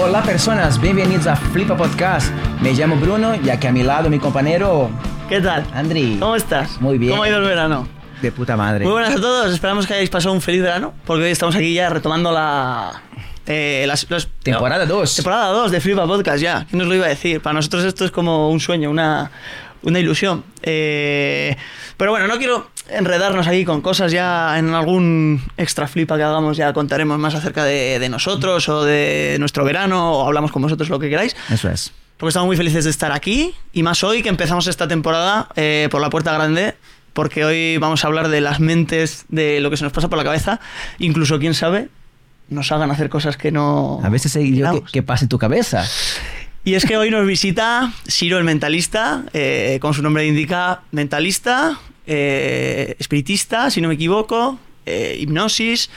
Hola personas, bienvenidos a Flipa Podcast. Me llamo Bruno y aquí a mi lado mi compañero ¿Qué tal? Andri. ¿Cómo estás? Muy bien. ¿Cómo ha ido el verano? De puta madre. Muy buenas a todos, esperamos que hayáis pasado un feliz verano, porque hoy estamos aquí ya retomando la... eh, las- los- Temporada no, 2. Temporada 2 de Flipa Podcast ya. ¿Quién nos lo iba a decir? Para nosotros esto es como un sueño, una, una ilusión. Eh, pero bueno, no quiero enredarnos aquí con cosas ya en algún extra flipa que hagamos, ya contaremos más acerca de, de nosotros o de nuestro verano o hablamos con vosotros lo que queráis. Eso es. Porque estamos muy felices de estar aquí y más hoy que empezamos esta temporada eh, por la puerta grande. Porque hoy vamos a hablar de las mentes, de lo que se nos pasa por la cabeza. Incluso, quién sabe, nos hagan hacer cosas que no. A veces sé yo que, que pasa en tu cabeza. Y es que hoy nos visita Siro el mentalista, eh, como su nombre indica, mentalista, eh, espiritista, si no me equivoco, eh, hipnosis.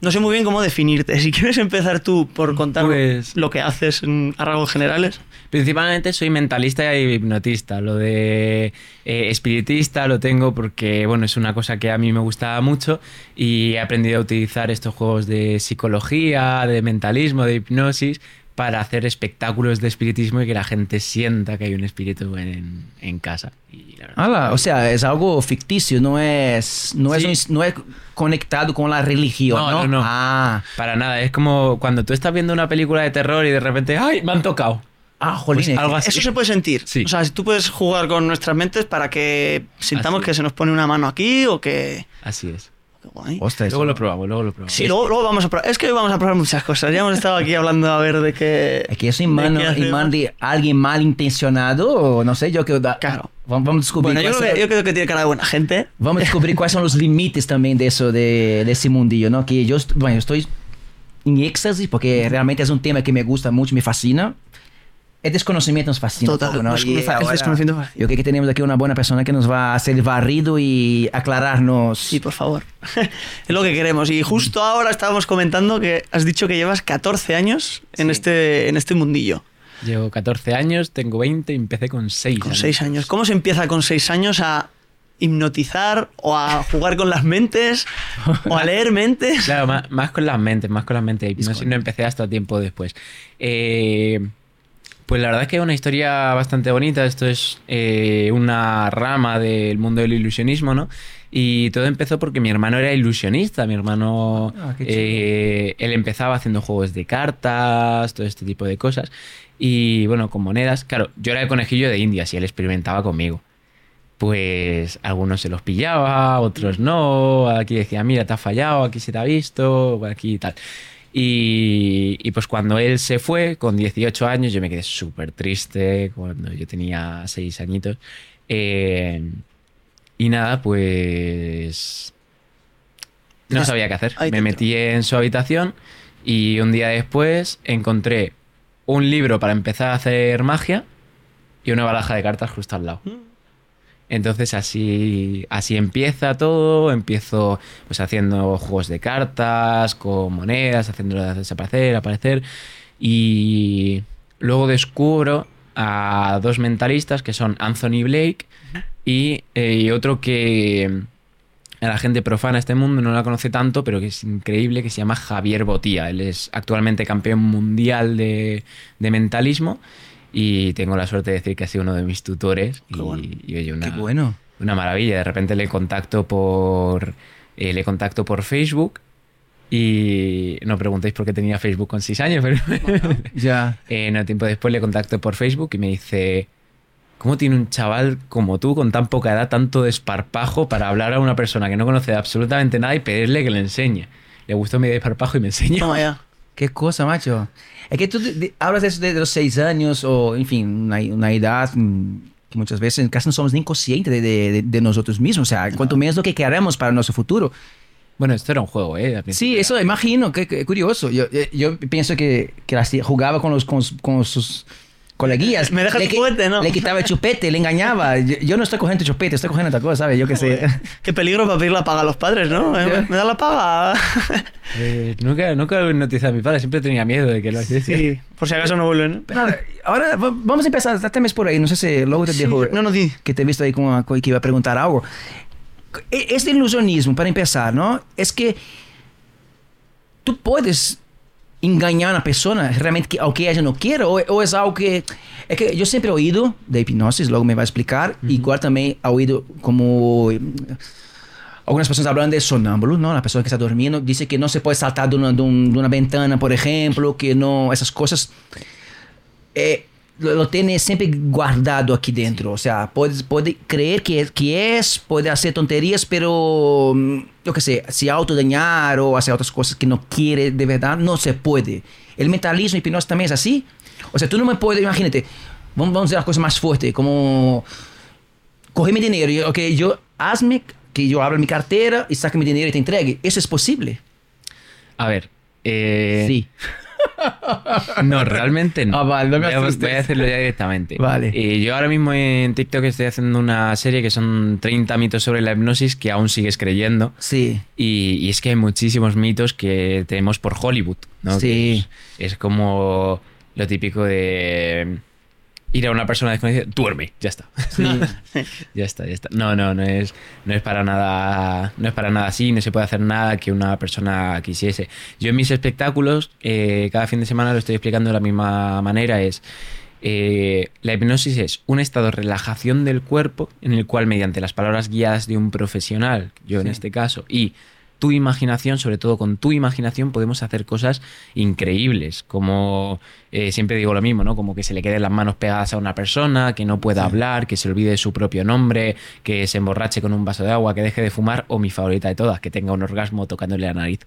No sé muy bien cómo definirte. Si quieres empezar tú por contar Pues- lo que haces en, a rasgos generales. Principalmente soy mentalista y hipnotista. Lo de eh, espiritista lo tengo porque, bueno, es una cosa que a mí me gustaba mucho y he aprendido a utilizar estos juegos de psicología, de mentalismo, de hipnosis para hacer espectáculos de espiritismo y que la gente sienta que hay un espíritu en, en casa. Y la verdad- Ala, o sea, es algo ficticio, no es, no es, Sí. no es conectado con la religión, No, ¿no? no, no. Ah, Para nada, es como cuando tú estás viendo una película de terror y de repente, ¡ay! Me han tocado. ah, jolín. Pues algo así. Eso se puede sentir. Sí. O sea, si tú puedes jugar con nuestras mentes para que sintamos Así. que se nos pone una mano aquí o que. Así es. Guay. Ostras, Luego lo probamos, luego lo probamos. Sí, luego, luego vamos a probar. Es que hoy vamos a probar muchas cosas. Ya hemos estado aquí hablando a ver de qué. Es que eso de imán, qué imán de alguien malintencionado, o no sé, yo creo que... Claro. Vamos, vamos a descubrir Bueno, yo creo, que, yo creo que tiene cara de buena gente. Vamos a descubrir cuáles son los límites también de eso, de, de ese mundillo, ¿no? Que yo, bueno, yo estoy en éxtasis porque realmente es un tema que me gusta mucho, me fascina. El desconocimiento nos fascina. Total, todo, ¿no? nos- Y ahora desconocimiento fascina. Yo creo que tenemos aquí una buena persona que nos va a hacer el barrido y aclararnos. Sí, por favor. es lo que queremos. Y justo ahora estábamos comentando que has dicho que llevas 14 años en, Sí. este, en este mundillo. Llevo 14 años, tengo 20 y empecé con 6 Con 6 años. ¿Cómo se empieza con 6 años a hipnotizar o a jugar con las mentes o a leer mentes? Claro, más, más con las mentes, más con las mentes. Hipnosis no empecé hasta tiempo después. Eh, pues la verdad es que es una historia bastante bonita. Esto es eh, una rama del mundo del ilusionismo, ¿no? Y todo empezó porque mi hermano era ilusionista. Mi hermano, Ah, eh, él empezaba haciendo juegos de cartas, todo este tipo de cosas. Y bueno, con monedas. Claro, yo era el conejillo de Indias y él experimentaba conmigo pues algunos se los pillaba, otros no. Aquí decía, mira, te ha fallado, aquí se te ha visto, aquí y tal. Y, y pues cuando él se fue, con 18 años, yo me quedé súper triste, cuando yo tenía 6 añitos. Eh, y nada, pues... No sabía qué hacer. Me metí en su habitación y un día después encontré un libro para empezar a hacer magia y una baraja de cartas justo al lado. Entonces así, así empieza todo, empiezo pues haciendo juegos de cartas, con monedas, haciéndolas desaparecer, aparecer, y luego descubro a dos mentalistas que son Anthony Blake y, eh, y otro que a la gente profana este mundo no la conoce tanto, pero que es increíble, que se llama Javier Botía. Él es actualmente campeón mundial de, de mentalismo y tengo la suerte de decir que ha sido uno de mis tutores. Qué y, bueno. y, oye, una, Qué bueno. una maravilla. De repente le contacto por eh, le contacto por Facebook y no preguntéis por qué tenía Facebook con 6 años, pero Ya. eh, no tiempo después le contacto por Facebook y me dice ¿Cómo tiene un chaval como tú, con tan poca edad, tanto desparpajo para hablar a una persona que no conoce absolutamente nada y pedirle que le enseñe? Le gustó mi desparpajo y me enseñó. Toma ya. Qué cosa, macho. Es que tú de- hablas de eso de los seis años o, en fin, una, una edad mm, que muchas veces casi no somos ni conscientes de, de- de nosotros mismos. O sea, cuanto menos lo que queremos para nuestro futuro. Bueno, esto era un juego, ¿eh? Sí, eso imagino, qué, qué curioso. Yo, yo- yo pienso que, que la hacía- jugaba con, los, con, los- con sus coleguillas. Me dejas le, juguete, ¿no? Le quitaba el chupete, le engañaba. Yo, yo no estoy cogiendo chupete, estoy cogiendo otra cosa, ¿sabes? Yo qué sé. Qué peligro para pedir la paga a los padres, ¿no? Eh, ¿Me da la paga? Eh, nunca, nunca lo hipnotizado a mi padre, siempre tenía miedo de que lo hiciese. Sí, por si acaso no vuelven. Ahora va- vamos a empezar, dáteme por ahí, no sé si luego te Sí, dejo no, no, di. que te he visto ahí como como que iba a preguntar algo. E- Este ilusionismo, para empezar, ¿no? Es que tú puedes engañar a una persona realmente que, aunque ella no quiera o, o es algo que es que yo siempre he oído de hipnosis luego me va a explicar igual también he oído como algunas personas hablan de sonámbulo, ¿no? La persona que está durmiendo dice que no se puede saltar de una, de un- de una ventana, por ejemplo, que no, esas cosas eh, lo, tiene siempre guardado aquí dentro. O sea, puede, puede creer que es, que es, puede hacer tonterías, pero mm, yo qué sé, se autodañar o hacer otras cosas que no quiere de verdad, no se puede. El mentalismo hipnosis también es así. O sea, tú no me puedes, imagínate, vamos, vamos a hacer una cosa más fuerte, como coge mi dinero, y, ok, yo hazme que yo abra mi cartera y saque mi dinero y te entregue. ¿Eso es posible? A ver. eh, sí. No, realmente no. Ah, vale, no me voy, voy a hacerlo ya directamente. Vale. Eh, yo ahora mismo en TikTok estoy haciendo una serie que son 30 mitos sobre la hipnosis que aún sigues creyendo. Sí. Y, y es que hay muchísimos mitos que tenemos por Hollywood, ¿no? Sí. Es como lo típico de ir a una persona desconocida, duerme, ya está. ya está, ya está. No, no, no es, no es para nada, no es para nada así, no se puede hacer nada que una persona quisiese. Yo en mis espectáculos, eh, cada fin de semana lo estoy explicando de la misma manera, es eh, la hipnosis es un estado de relajación del cuerpo en el cual mediante las palabras guiadas de un profesional, yo en este caso, y tu imaginación, sobre todo con tu imaginación, podemos hacer cosas increíbles. Como eh, siempre digo lo mismo, ¿no? Como que se le queden las manos pegadas a una persona, que no pueda hablar, que se olvide su propio nombre, que se emborrache con un vaso de agua, que deje de fumar, o mi favorita de todas, que tenga un orgasmo tocándole la nariz.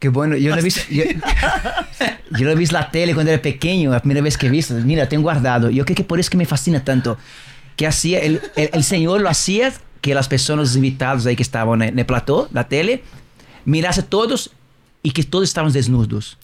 Qué bueno, yo lo he visto, yo, yo lo he visto en la tele cuando era pequeño, la primera vez que he visto, mira, tengo guardado. Yo creo que por eso que me fascina tanto, que hacía, el, el, el señor lo hacía, que las personas, los invitados ahí que estaban en el plató, la tele, mirase todos y que todos estaban desnudos.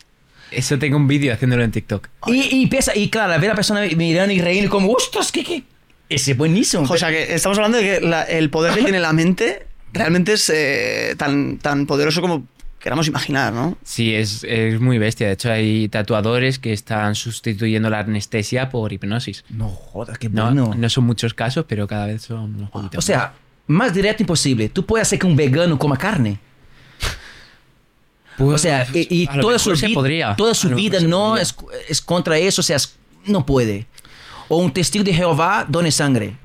Eso tengo un vídeo haciéndolo en TikTok. Y, y piensa, y claro, ver a la persona mirando y reírse como, ostras, ¿qué, qué? Ese es buenísimo. O sea, que estamos hablando de que la- el poder que tiene la mente realmente es eh, tan, tan poderoso como queramos imaginar, ¿no? Sí, es, es muy bestia. De hecho, hay tatuadores que están sustituyendo la anestesia por hipnosis. no jodas, qué No, bueno. no son muchos casos, pero cada vez son unos poquitos O sea, más directo imposible. Tú puedes hacer que un vegano coma carne. más. O sea, y, y toda su, mejor se podría. toda su A vida no es, es contra eso, o sea, es- no puede. O un testigo de Jehová done sangre.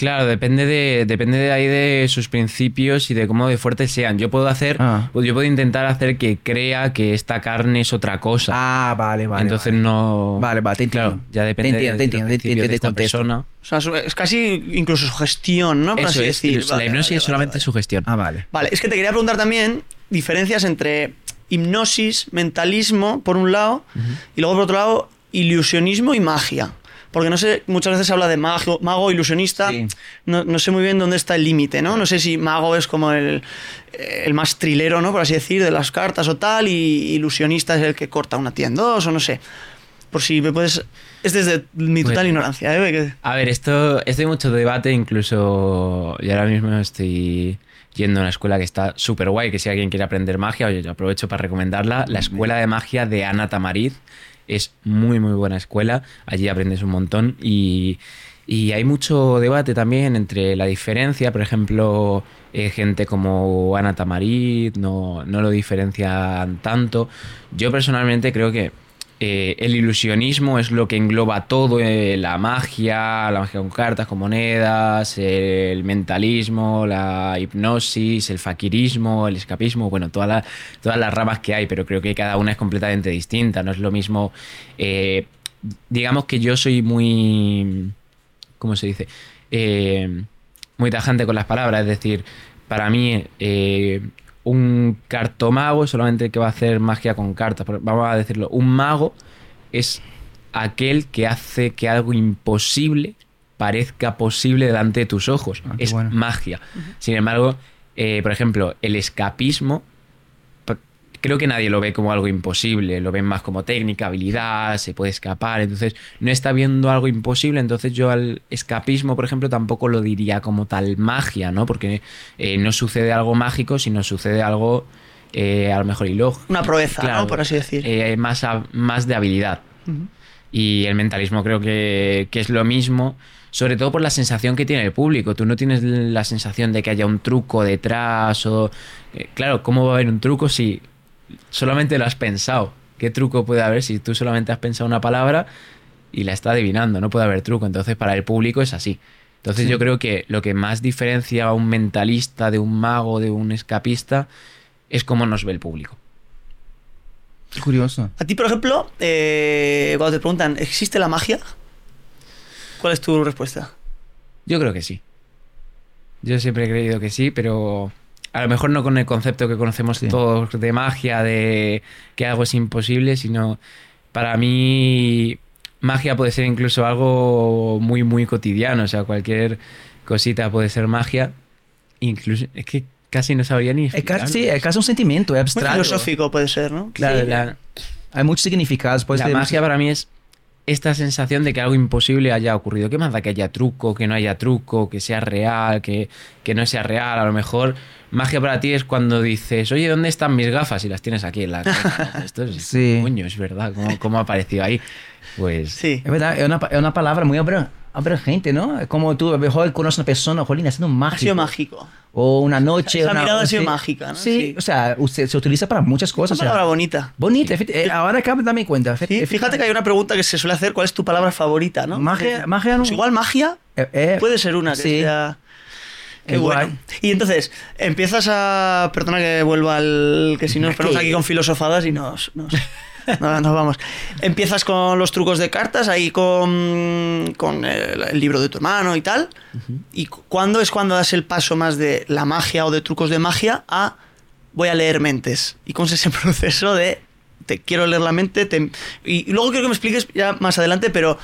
Claro, depende de, depende de ahí de sus principios y de cómo de fuertes sean. Yo puedo hacer, Ah. pues yo puedo intentar hacer que crea que esta carne es otra cosa. Ah, vale, vale. Entonces vale. no. Vale, vale, te entiendo. Claro, ya depende Te entiendo, de, te entiendo, te de esta contexto. persona. O sea, es casi incluso sugestión, ¿no? Por Eso así es, decir. la hipnosis vale, es solamente sugestión. Ah, vale. Vale, es que te quería preguntar también diferencias entre hipnosis, mentalismo, por un lado, y luego por otro lado, ilusionismo y magia. Porque no sé, muchas veces se habla de mago, mago ilusionista, Sí. no, no sé muy bien dónde está el límite, ¿no? No sé si mago es como el, el más trilero, ¿no? Por así decir, de las cartas o tal, y ilusionista es el que corta una tía en dos, o no sé. Por si me puedes... Es desde mi total ignorancia, ¿eh? A ver, esto, esto hay mucho debate, incluso yo ahora mismo estoy yendo a una escuela que está súper guay, que si alguien quiere aprender magia, oye, yo aprovecho para recomendarla, la Escuela de Magia de Ana Tamariz. Es muy, muy buena escuela, allí aprendes un montón y, y hay mucho debate también entre la diferencia, por ejemplo, eh, gente como Ana Tamariz no, no lo diferencian tanto. Yo personalmente creo que eh, el ilusionismo es lo que engloba todo, eh, la magia, la magia con cartas, con monedas, el mentalismo, la hipnosis, el faquirismo, el escapismo, bueno, toda la- todas las ramas que hay, pero creo que cada una es completamente distinta, no es lo mismo, eh, digamos que yo soy muy, ¿cómo se dice? Muy tajante con las palabras, es decir, para mí un cartomago es solamente el que va a hacer magia con cartas. Vamos a decirlo, un mago es aquel que hace que algo imposible parezca posible delante de tus ojos. Ah, es bueno. magia. Sin embargo, eh, por ejemplo, el escapismo creo que nadie lo ve como algo imposible, lo ven más como técnica, habilidad, se puede escapar, entonces no está viendo algo imposible, entonces yo al escapismo, por ejemplo, tampoco lo diría como tal magia, ¿no? Porque eh, no sucede algo mágico, sino sucede algo eh, a lo mejor ilógico. Una proeza, Claro, ¿no? Por así decir. eh, más, a- más de habilidad. Y el mentalismo creo que, que es lo mismo, sobre todo por la sensación que tiene el público. Tú no tienes la sensación de que haya un truco detrás o... eh, claro, ¿cómo va a haber un truco si solamente lo has pensado? ¿Qué truco puede haber si tú solamente has pensado una palabra y la está adivinando? No puede haber truco. Entonces, para el público es así. Entonces, Sí. yo creo que lo que más diferencia a un mentalista de un mago, de un escapista, es cómo nos ve el público. Curioso. A ti, por ejemplo, eh, cuando te preguntan, ¿existe la magia? ¿Cuál es tu respuesta? Yo creo que sí. Yo siempre he creído que sí, pero a lo mejor no con el concepto que conocemos Sí. todos de magia, de que algo es imposible, sino para mí magia puede ser incluso algo muy, muy cotidiano. O sea, cualquier cosita puede ser magia. Incluso, es que casi no sabría ni Es casi, sí, es casi un sentimiento, es Muy abstracto. filosófico puede ser, ¿no? Claro, Sí. la, Hay muchos significados. Puede la ser- magia para mí es esta sensación de que algo imposible haya ocurrido. ¿Qué más da que haya truco, que no haya truco, que sea real, que, que no sea real? A lo mejor magia para ti es cuando dices, oye, ¿dónde están mis gafas? Y las tienes aquí en la. Esto es, Sí. coño, es verdad, ¿cómo, cómo ha aparecido ahí? Pues Sí. Es verdad, es una, es una palabra muy abra- abrangente, ¿no? Es como tú, a lo mejor conoces a una persona, jolín, haciendo Ha mágico. sido mágico. O una noche. Esa una- mirada ha sido sí. mágica, ¿no? Sí, Sí. o sea, usted, se utiliza para muchas Es cosas. una o sea, palabra bonita. bonita. efecti- eh, ahora acabo de darme cuenta. Sí, fíjate que hay una pregunta que se suele hacer, ¿cuál es tu palabra favorita, no? Magia, magia no. Pues igual magia eh, eh, puede ser una que sí. sea... Qué bueno. Y entonces, empiezas a... Perdona que vuelva al... Que si no Sí. aquí con filosofadas y nos... nos... no, nos vamos. Empiezas con los trucos de cartas, ahí con, con el, el libro de tu hermano y tal. ¿Y cu- cuándo es cuando das el paso más de la magia o de trucos de magia a voy a leer mentes? ¿Y cómo es ese proceso de te quiero leer la mente? te- y, y luego quiero que me expliques ya más adelante, pero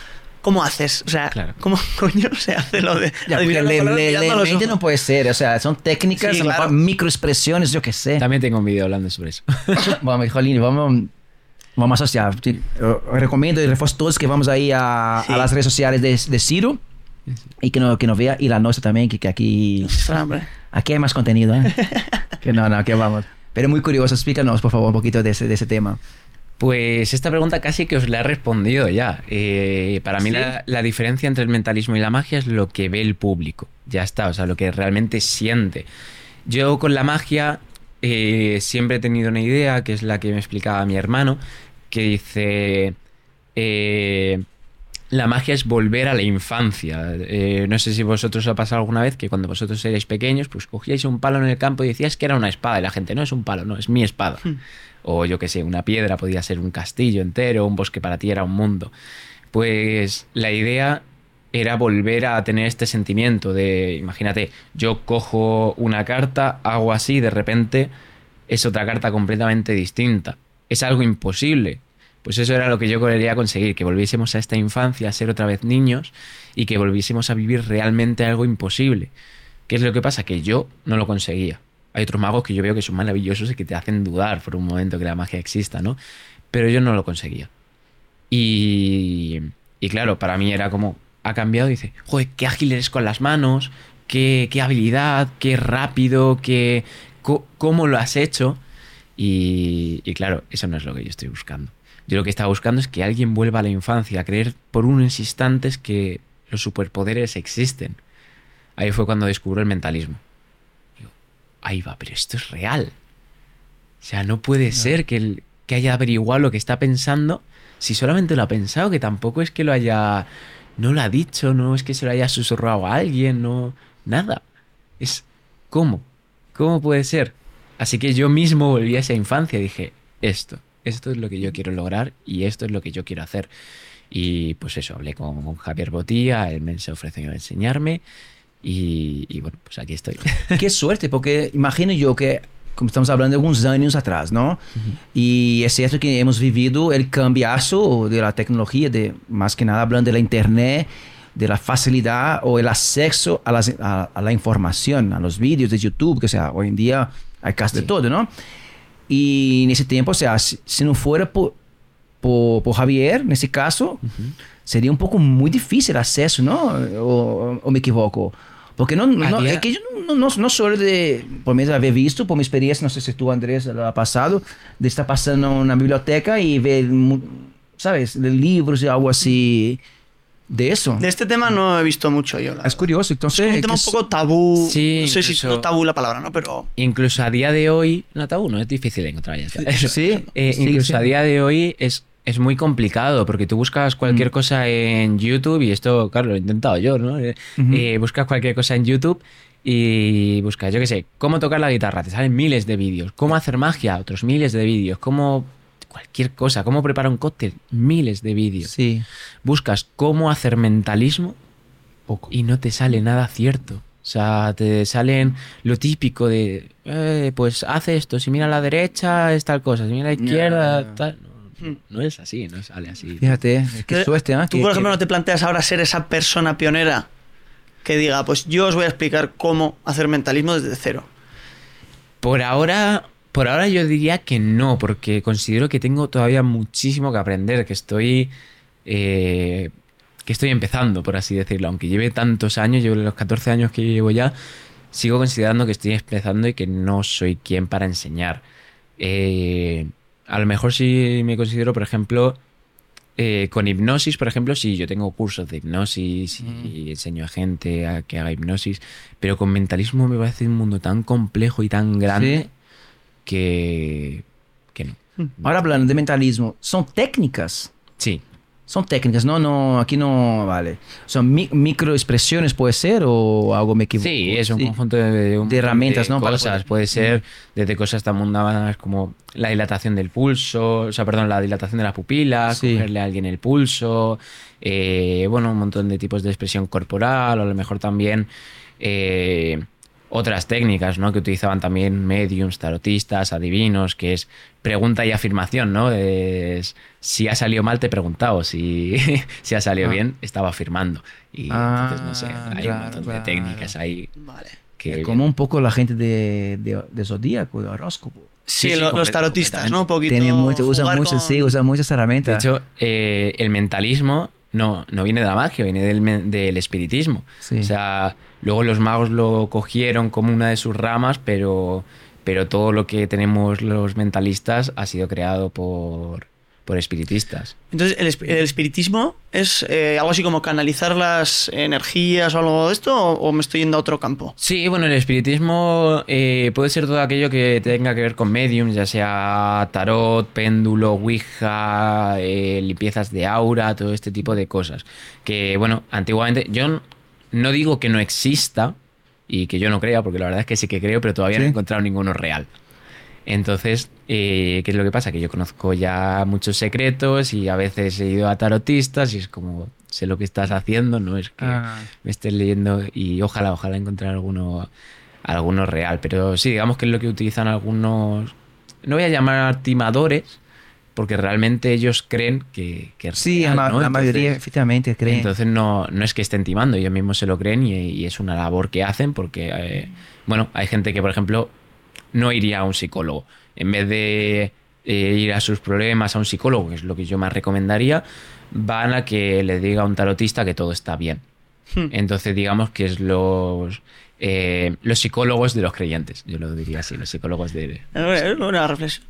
¿cómo haces? O sea, Claro. ¿cómo coño se hace lo de Ya, le- le- le- los mente ojos? no puede ser, o sea, son técnicas, Sí, claro. microexpresiones, yo qué sé. también tengo un vídeo hablando sobre eso. Vamos, Jolín, vamos, vamos a asociar. Yo recomiendo y refuerzo todos que vamos ahí a, Sí. a las redes sociales de, de Ciro y que nos que nos vea y la nuestra también, que, que aquí, aquí hay más contenido. ¿eh? que no, no, que vamos. Pero muy curioso, explícanos por favor un poquito de ese, de ese tema. Pues esta pregunta casi que os la he respondido ya. Eh, para mí ¿Sí? la, la diferencia entre el mentalismo y la magia es lo que ve el público. Ya está, o sea, lo que realmente siente. Yo con la magia eh, siempre he tenido una idea, que es la que me explicaba mi hermano, que dice... eh, la magia es volver a la infancia. Eh, no sé si vosotros os ha pasado alguna vez que cuando vosotros erais pequeños, pues cogíais un palo en el campo y decías que era una espada. Y la gente, no es un palo, no, es mi espada. O yo qué sé, una piedra podía ser un castillo entero, un bosque para ti era un mundo. Pues la idea era volver a tener este sentimiento de, imagínate, yo cojo una carta, hago así, de repente es otra carta completamente distinta. Es algo imposible. Pues eso era lo que yo quería conseguir, que volviésemos a esta infancia, a ser otra vez niños y que volviésemos a vivir realmente algo imposible. ¿Qué es lo que pasa? Que yo no lo conseguía. Hay otros magos que yo veo que son maravillosos y que te hacen dudar por un momento que la magia exista, ¿no? Pero yo no lo conseguía. Y, y claro, para mí era como, ha cambiado dice, joder, qué ágil eres con las manos, qué, qué habilidad, qué rápido, qué, cómo lo has hecho. Y, y claro, eso no es lo que yo estoy buscando. Yo lo que estaba buscando es que alguien vuelva a la infancia, a creer por unos instantes que los superpoderes existen. Ahí fue cuando descubro el mentalismo. Ahí va, pero esto es real. O sea, no puede ser que, el- que haya averiguado lo que está pensando si solamente lo ha pensado, que tampoco es que lo haya... No lo ha dicho, no es que se lo haya susurrado a alguien, no... Nada. Es... ¿Cómo? ¿Cómo puede ser? Así que yo mismo volví a esa infancia y dije, esto, esto es lo que yo quiero lograr y esto es lo que yo quiero hacer. Y pues eso, hablé con, con Javier Botía, él me se ofreció a enseñarme y, y bueno, pues aquí estoy. Qué suerte, porque imagino yo que, como estamos hablando de algunos años atrás, ¿no? Y es cierto que hemos vivido el cambiazo de la tecnología, de más que nada hablando de la internet, de la facilidad o el acceso a, las- a- a la información, a los vídeos de YouTube, que o sea, hoy en día hay casi de Sí. todo, ¿no? Y en ese tiempo, o sea, si, si no fuera por, por, por Javier, en ese caso, sería un poco muy difícil el acceso, ¿no? O, o me equivoco. Porque no, no, es que yo no, no, no solo de, por menos haber visto, por mi experiencia, no sé si tú, Andrés, lo ha pasado, de estar pasando una biblioteca y ver, ¿sabes?, de libros y algo así. de eso. De este tema no he visto mucho yo. Es curioso, Es entonces... un tema un poco tabú. Sí, no sé si incluso- no tabú la palabra, ¿no? Pero. Incluso a día de hoy, no tabú, no es difícil de encontrar ya. Sí, Eh, sí, incluso sí. a día de hoy es, es muy complicado porque tú buscas cualquier Mm. cosa en YouTube y esto, claro, lo he intentado yo, ¿no? Eh, eh, buscas cualquier cosa en YouTube y buscas, yo qué sé, cómo tocar la guitarra, te salen miles de vídeos, cómo hacer magia, otros miles de vídeos, cómo cualquier cosa, cómo preparar un cóctel, miles de vídeos. Sí. Buscas cómo hacer mentalismo Poco. y no te sale nada cierto. O sea, te salen lo típico de, eh, pues hace esto, si mira a la derecha es tal cosa, si mira a la izquierda, tal. No, no es así, no sale así. Fíjate, qué Eh, suerte, ¿ah? Tú, Que- por ejemplo, que- no te planteas ahora ser esa persona pionera que diga, pues yo os voy a explicar cómo hacer mentalismo desde cero. Por ahora, por ahora yo diría que no, porque considero que tengo todavía muchísimo que aprender, que estoy, eh, que estoy empezando, por así decirlo. Aunque lleve tantos años, llevo los 14 años que llevo ya, sigo considerando que estoy empezando y que no soy quien para enseñar. Eh, a lo mejor sí me considero, por ejemplo, eh, con hipnosis, por ejemplo, sí, yo tengo cursos de hipnosis y enseño a gente a que haga hipnosis, pero con mentalismo me parece un mundo tan complejo y tan grande Sí. que, que no. Ahora hablando de mentalismo, son técnicas. Sí, Son técnicas, no, no, aquí no vale. Son mi- microexpresiones, puede ser, o algo me equivoco. sí, es un Sí. conjunto de, un De herramientas, de ¿no? Para Cosas, poder- puede ser desde cosas tan mundanas como la dilatación del pulso, o sea, perdón, la dilatación de las pupilas, Sí. cogerle a alguien el pulso, eh, bueno, un montón de tipos de expresión corporal, o a lo mejor también eh, otras técnicas, ¿no? Que utilizaban también mediums, tarotistas, adivinos, que es pregunta y afirmación, ¿no? Es, si ha salido mal te he preguntado, si, si ha salido Ah. bien estaba afirmando. Y Ah, entonces, no sé, hay claro, un montón claro. de técnicas ahí Vale. que... Como un poco la gente de, de, de Zodíaco, de horóscopo. Sí, Sí, sí, lo- los complet- tarotistas, ¿no? Un poquito. Tienen mucho, usan mucho, con- sí, usan muchas De herramientas. hecho, eh, el mentalismo no, no viene de la magia, viene del, del espiritismo. Sí. O sea, luego los magos lo cogieron como una de sus ramas, pero, pero todo lo que tenemos los mentalistas ha sido creado por, por espiritistas. Entonces, ¿el, esp- el espiritismo es eh, algo así como canalizar las energías o algo de esto? ¿O, o me estoy yendo a otro campo? Sí, bueno, el espiritismo eh, puede ser todo aquello que tenga que ver con mediums, ya sea tarot, péndulo, ouija, eh, limpiezas de aura, todo este tipo de cosas. Que, bueno, antiguamente yo no digo que no exista y que yo no crea, porque la verdad es que sí que creo, pero todavía no he encontrado ninguno real. Entonces, eh, ¿qué es lo que pasa? Que yo conozco ya muchos secretos y a veces he ido a tarotistas y es como, sé lo que estás haciendo, no es que Ah. me estés leyendo y ojalá, ojalá encontrar alguno, alguno real. Pero sí, digamos que es lo que utilizan algunos, no voy a llamar timadores, porque realmente ellos creen que, que es Sí, real, la, ¿no? la mayoría efectivamente creen. entonces no, no es que estén timando, ellos mismos se lo creen y, y es una labor que hacen porque, eh, bueno, hay gente que, por ejemplo, no iría a un psicólogo. En vez de eh, ir a sus problemas a un psicólogo, que es lo que yo más recomendaría, van a que le diga a un tarotista que todo está bien. Hmm. Entonces, digamos que es los, eh, los psicólogos de los creyentes, yo lo diría así, los psicólogos de... Es una reflexión.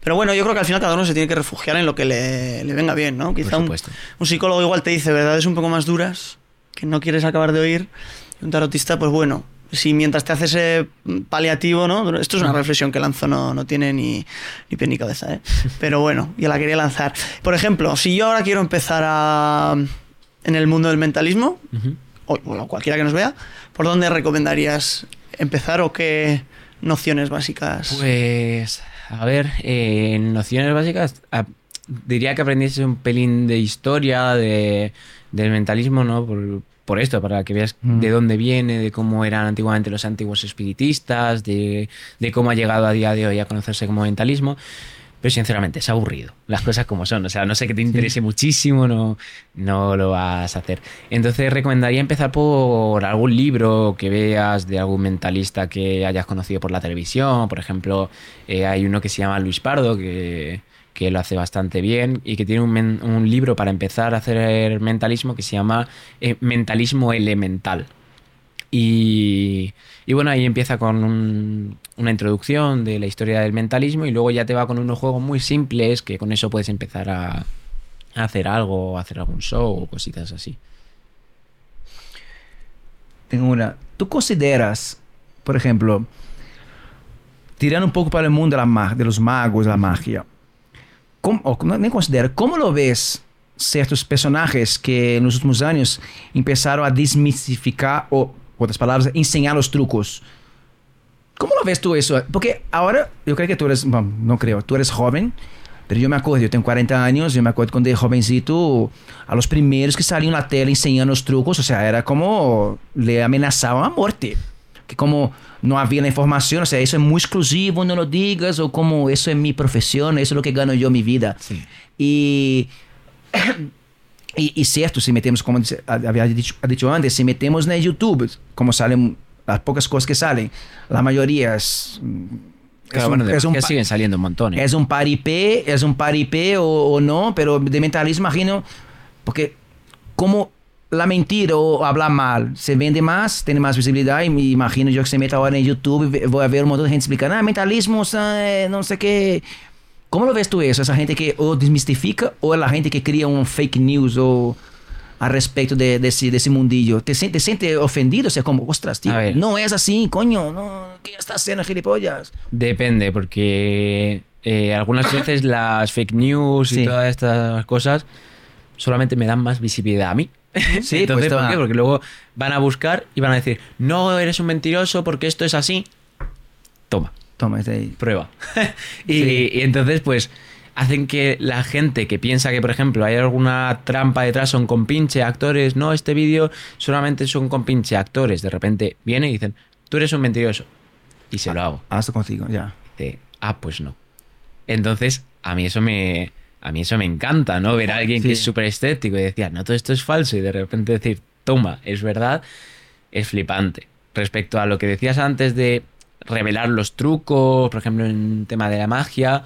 Pero bueno, yo creo que al final cada uno se tiene que refugiar en lo que le, le venga bien, ¿no? Quizá un, un psicólogo igual te dice verdades un poco más duras que no quieres acabar de oír. Y un tarotista, pues bueno, si mientras te hace ese paliativo, ¿no? Esto es una reflexión que lanzo, no, no tiene ni, ni pie ni cabeza, ¿eh? Pero bueno, ya la quería lanzar. Por ejemplo, si yo ahora quiero empezar a, en el mundo del mentalismo, o bueno, cualquiera que nos vea, ¿por dónde recomendarías empezar o qué nociones básicas? Pues, a ver, eh, en nociones básicas, a- diría que aprendiese un pelín de historia, de, del mentalismo, ¿no? Por, por esto, para que veas Mm. de dónde viene, de cómo eran antiguamente los antiguos espiritistas, de, de cómo ha llegado a día de hoy a conocerse como mentalismo. Pero sinceramente, es aburrido. Las cosas como son. O sea, no sé que te interese muchísimo, no, no lo vas a hacer. Entonces recomendaría empezar por algún libro que veas de algún mentalista que hayas conocido por la televisión. Por ejemplo, eh, hay uno que se llama Luis Pardo, que, que lo hace bastante bien y que tiene un, un libro para empezar a hacer mentalismo que se llama eh, Mentalismo Elemental. Y, y bueno, ahí empieza con un- una introducción de la historia del mentalismo y luego ya te va con unos juegos muy simples que con eso puedes empezar a, hacer algo, hacer algún show o cositas así. Tengo una. ¿Tú consideras, por ejemplo, tirando un poco para el mundo de, la de los magos, la magia, ¿cómo, o no, nem considera, ¿cómo lo ves ciertos personajes que en los últimos años empezaron a desmistificar, o, otras palabras, enseñar los trucos? ¿Cómo lo ves tú eso? Porque ahora, yo creo que tú eres, bueno, no creo, tú eres joven, pero yo me acuerdo, yo tengo 40 años, yo me acuerdo cuando de jovencito, a los primeros que salían en la tele enseñando los trucos, o sea, era como le amenazaban a muerte. Como no había la información, o sea, eso es muy exclusivo, no lo digas, o como eso es mi profesión, eso es lo que gano yo mi vida. Sí. Y, y, y cierto, si metemos, como había dicho, dicho antes, si metemos en YouTube, como salen las pocas cosas que salen, la mayoría es... Claro, es un- bueno, es un siguen saliendo un montón. ¿eh? es un paripé, es un paripé o, o no, pero de mentalismo imagino, porque como la mentira o hablar mal se vende más, tiene más visibilidad y me imagino yo que se meta ahora en YouTube y voy a ver un montón de gente explicando, ah, mentalismo, eh, no sé qué. ¿Cómo lo ves tú eso? Esa gente que o desmistifica o la gente que cría un fake news o a respecto de, de ese, de ese mundillo. ¿Te, sientes- te sientes ofendido? O sea, como, ostras, tío, no es así, coño, no, ¿qué estás haciendo, gilipollas? Depende, porque eh, algunas veces las fake news y Sí. todas estas cosas solamente me dan más visibilidad a mí. Sí, Entonces, pues ¿por qué? Porque luego van a buscar y van a decir, no, eres un mentiroso porque esto es así. Toma, Toma, este ahí. prueba. y, Sí. y entonces, pues, hacen que la gente que piensa que, por ejemplo, hay alguna trampa detrás, son con pinche actores, no, este vídeo solamente son con pinche actores. De repente vienen y dicen, tú eres un mentiroso. Y se lo hago. Hasta contigo, ya. Dice, ah, pues no. Entonces, a mí eso me, a mí eso me encanta, ¿no? Ver a alguien que es súper estético y decía, no, todo esto es falso, y de repente decir, toma, es verdad, es flipante. Respecto a lo que decías antes de revelar los trucos, por ejemplo, en tema de la magia,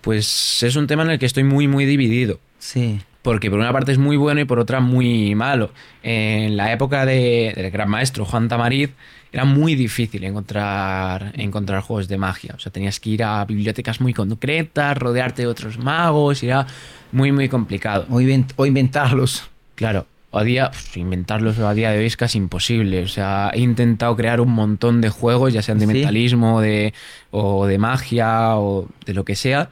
pues es un tema en el que estoy muy, muy dividido. Sí. Porque por una parte es muy bueno y por otra muy malo. En la época de- del gran maestro Juan Tamariz era muy difícil encontrar, encontrar juegos de magia. O sea, tenías que ir a bibliotecas muy concretas, rodearte de otros magos, y era muy, muy complicado. O, invent- o inventarlos. Claro, a día, inventarlos a día de hoy es casi imposible. O sea, he intentado crear un montón de juegos, ya sean de ¿Sí? mentalismo de, o de magia o de lo que sea.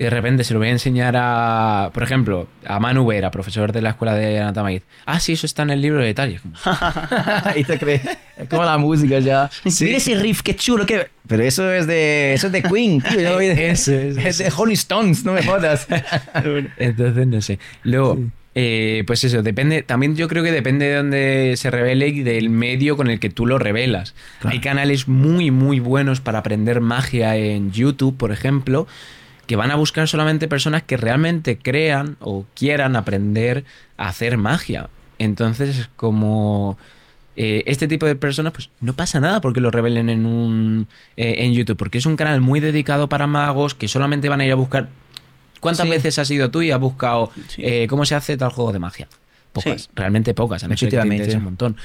Y de repente se lo voy a enseñar a, por ejemplo, a Manu Vera, profesor de la escuela de Anatamaid. Ah, sí, eso está en el libro de detalles. Y te crees. Es como la música ya. Sí. Mira ese riff, qué chulo. Qué... Pero eso es de, eso es de Queen, tío. Yo de- Eso, eso, es de Rolling Stones, no me jodas. Entonces, no sé. Luego, eh, pues eso, depende. También yo creo que depende de dónde se revele y del medio con el que tú lo revelas. Claro. Hay canales muy, muy buenos para aprender magia en YouTube, por ejemplo, que van a buscar solamente personas que realmente crean o quieran aprender a hacer magia. Entonces, es como. eh, este tipo de personas, pues no pasa nada porque lo revelen en un eh, en YouTube, porque es un canal muy dedicado para magos que solamente van a ir a buscar. ¿Cuántas Sí. veces has ido tú y has buscado Sí. eh, cómo se hace tal juego de magia? Pocas, Sí. realmente pocas, Efectivamente. interese un montón.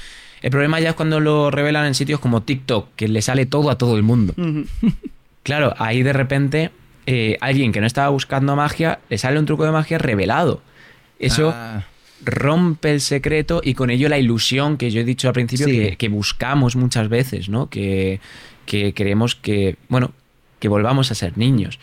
El problema ya es cuando lo revelan en sitios como TikTok, que le sale todo a todo el mundo. Claro, ahí de repente eh, alguien que no estaba buscando magia, le sale un truco de magia revelado. Eso Ah, rompe el secreto y con ello la ilusión que yo he dicho al principio Sí. que, que buscamos muchas veces, ¿no? Que, que queremos que, bueno, que volvamos a ser niños.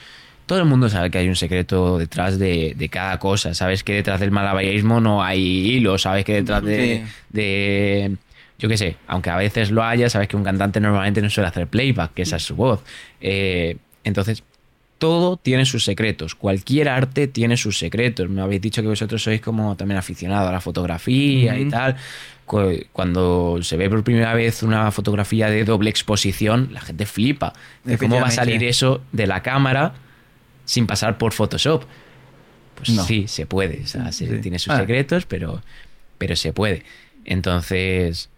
Todo el mundo sabe que hay un secreto detrás de, de cada cosa. Sabes que detrás del malabarismo no hay hilo. Sabes que detrás de, de- yo qué sé, aunque a veces lo haya, sabes que un cantante normalmente no suele hacer playback, que esa es su voz. Eh, entonces, todo tiene sus secretos. Cualquier arte tiene sus secretos. Me habéis dicho que vosotros sois como también aficionado a la fotografía y tal. Cu- Cuando se ve por primera vez una fotografía de doble exposición, la gente flipa. De ¿Cómo va a salir eso de la cámara sin pasar por Photoshop? Pues No. sí, se puede. O sea, se- Sí. tiene sus Ah. secretos, pero, pero se puede. Entonces,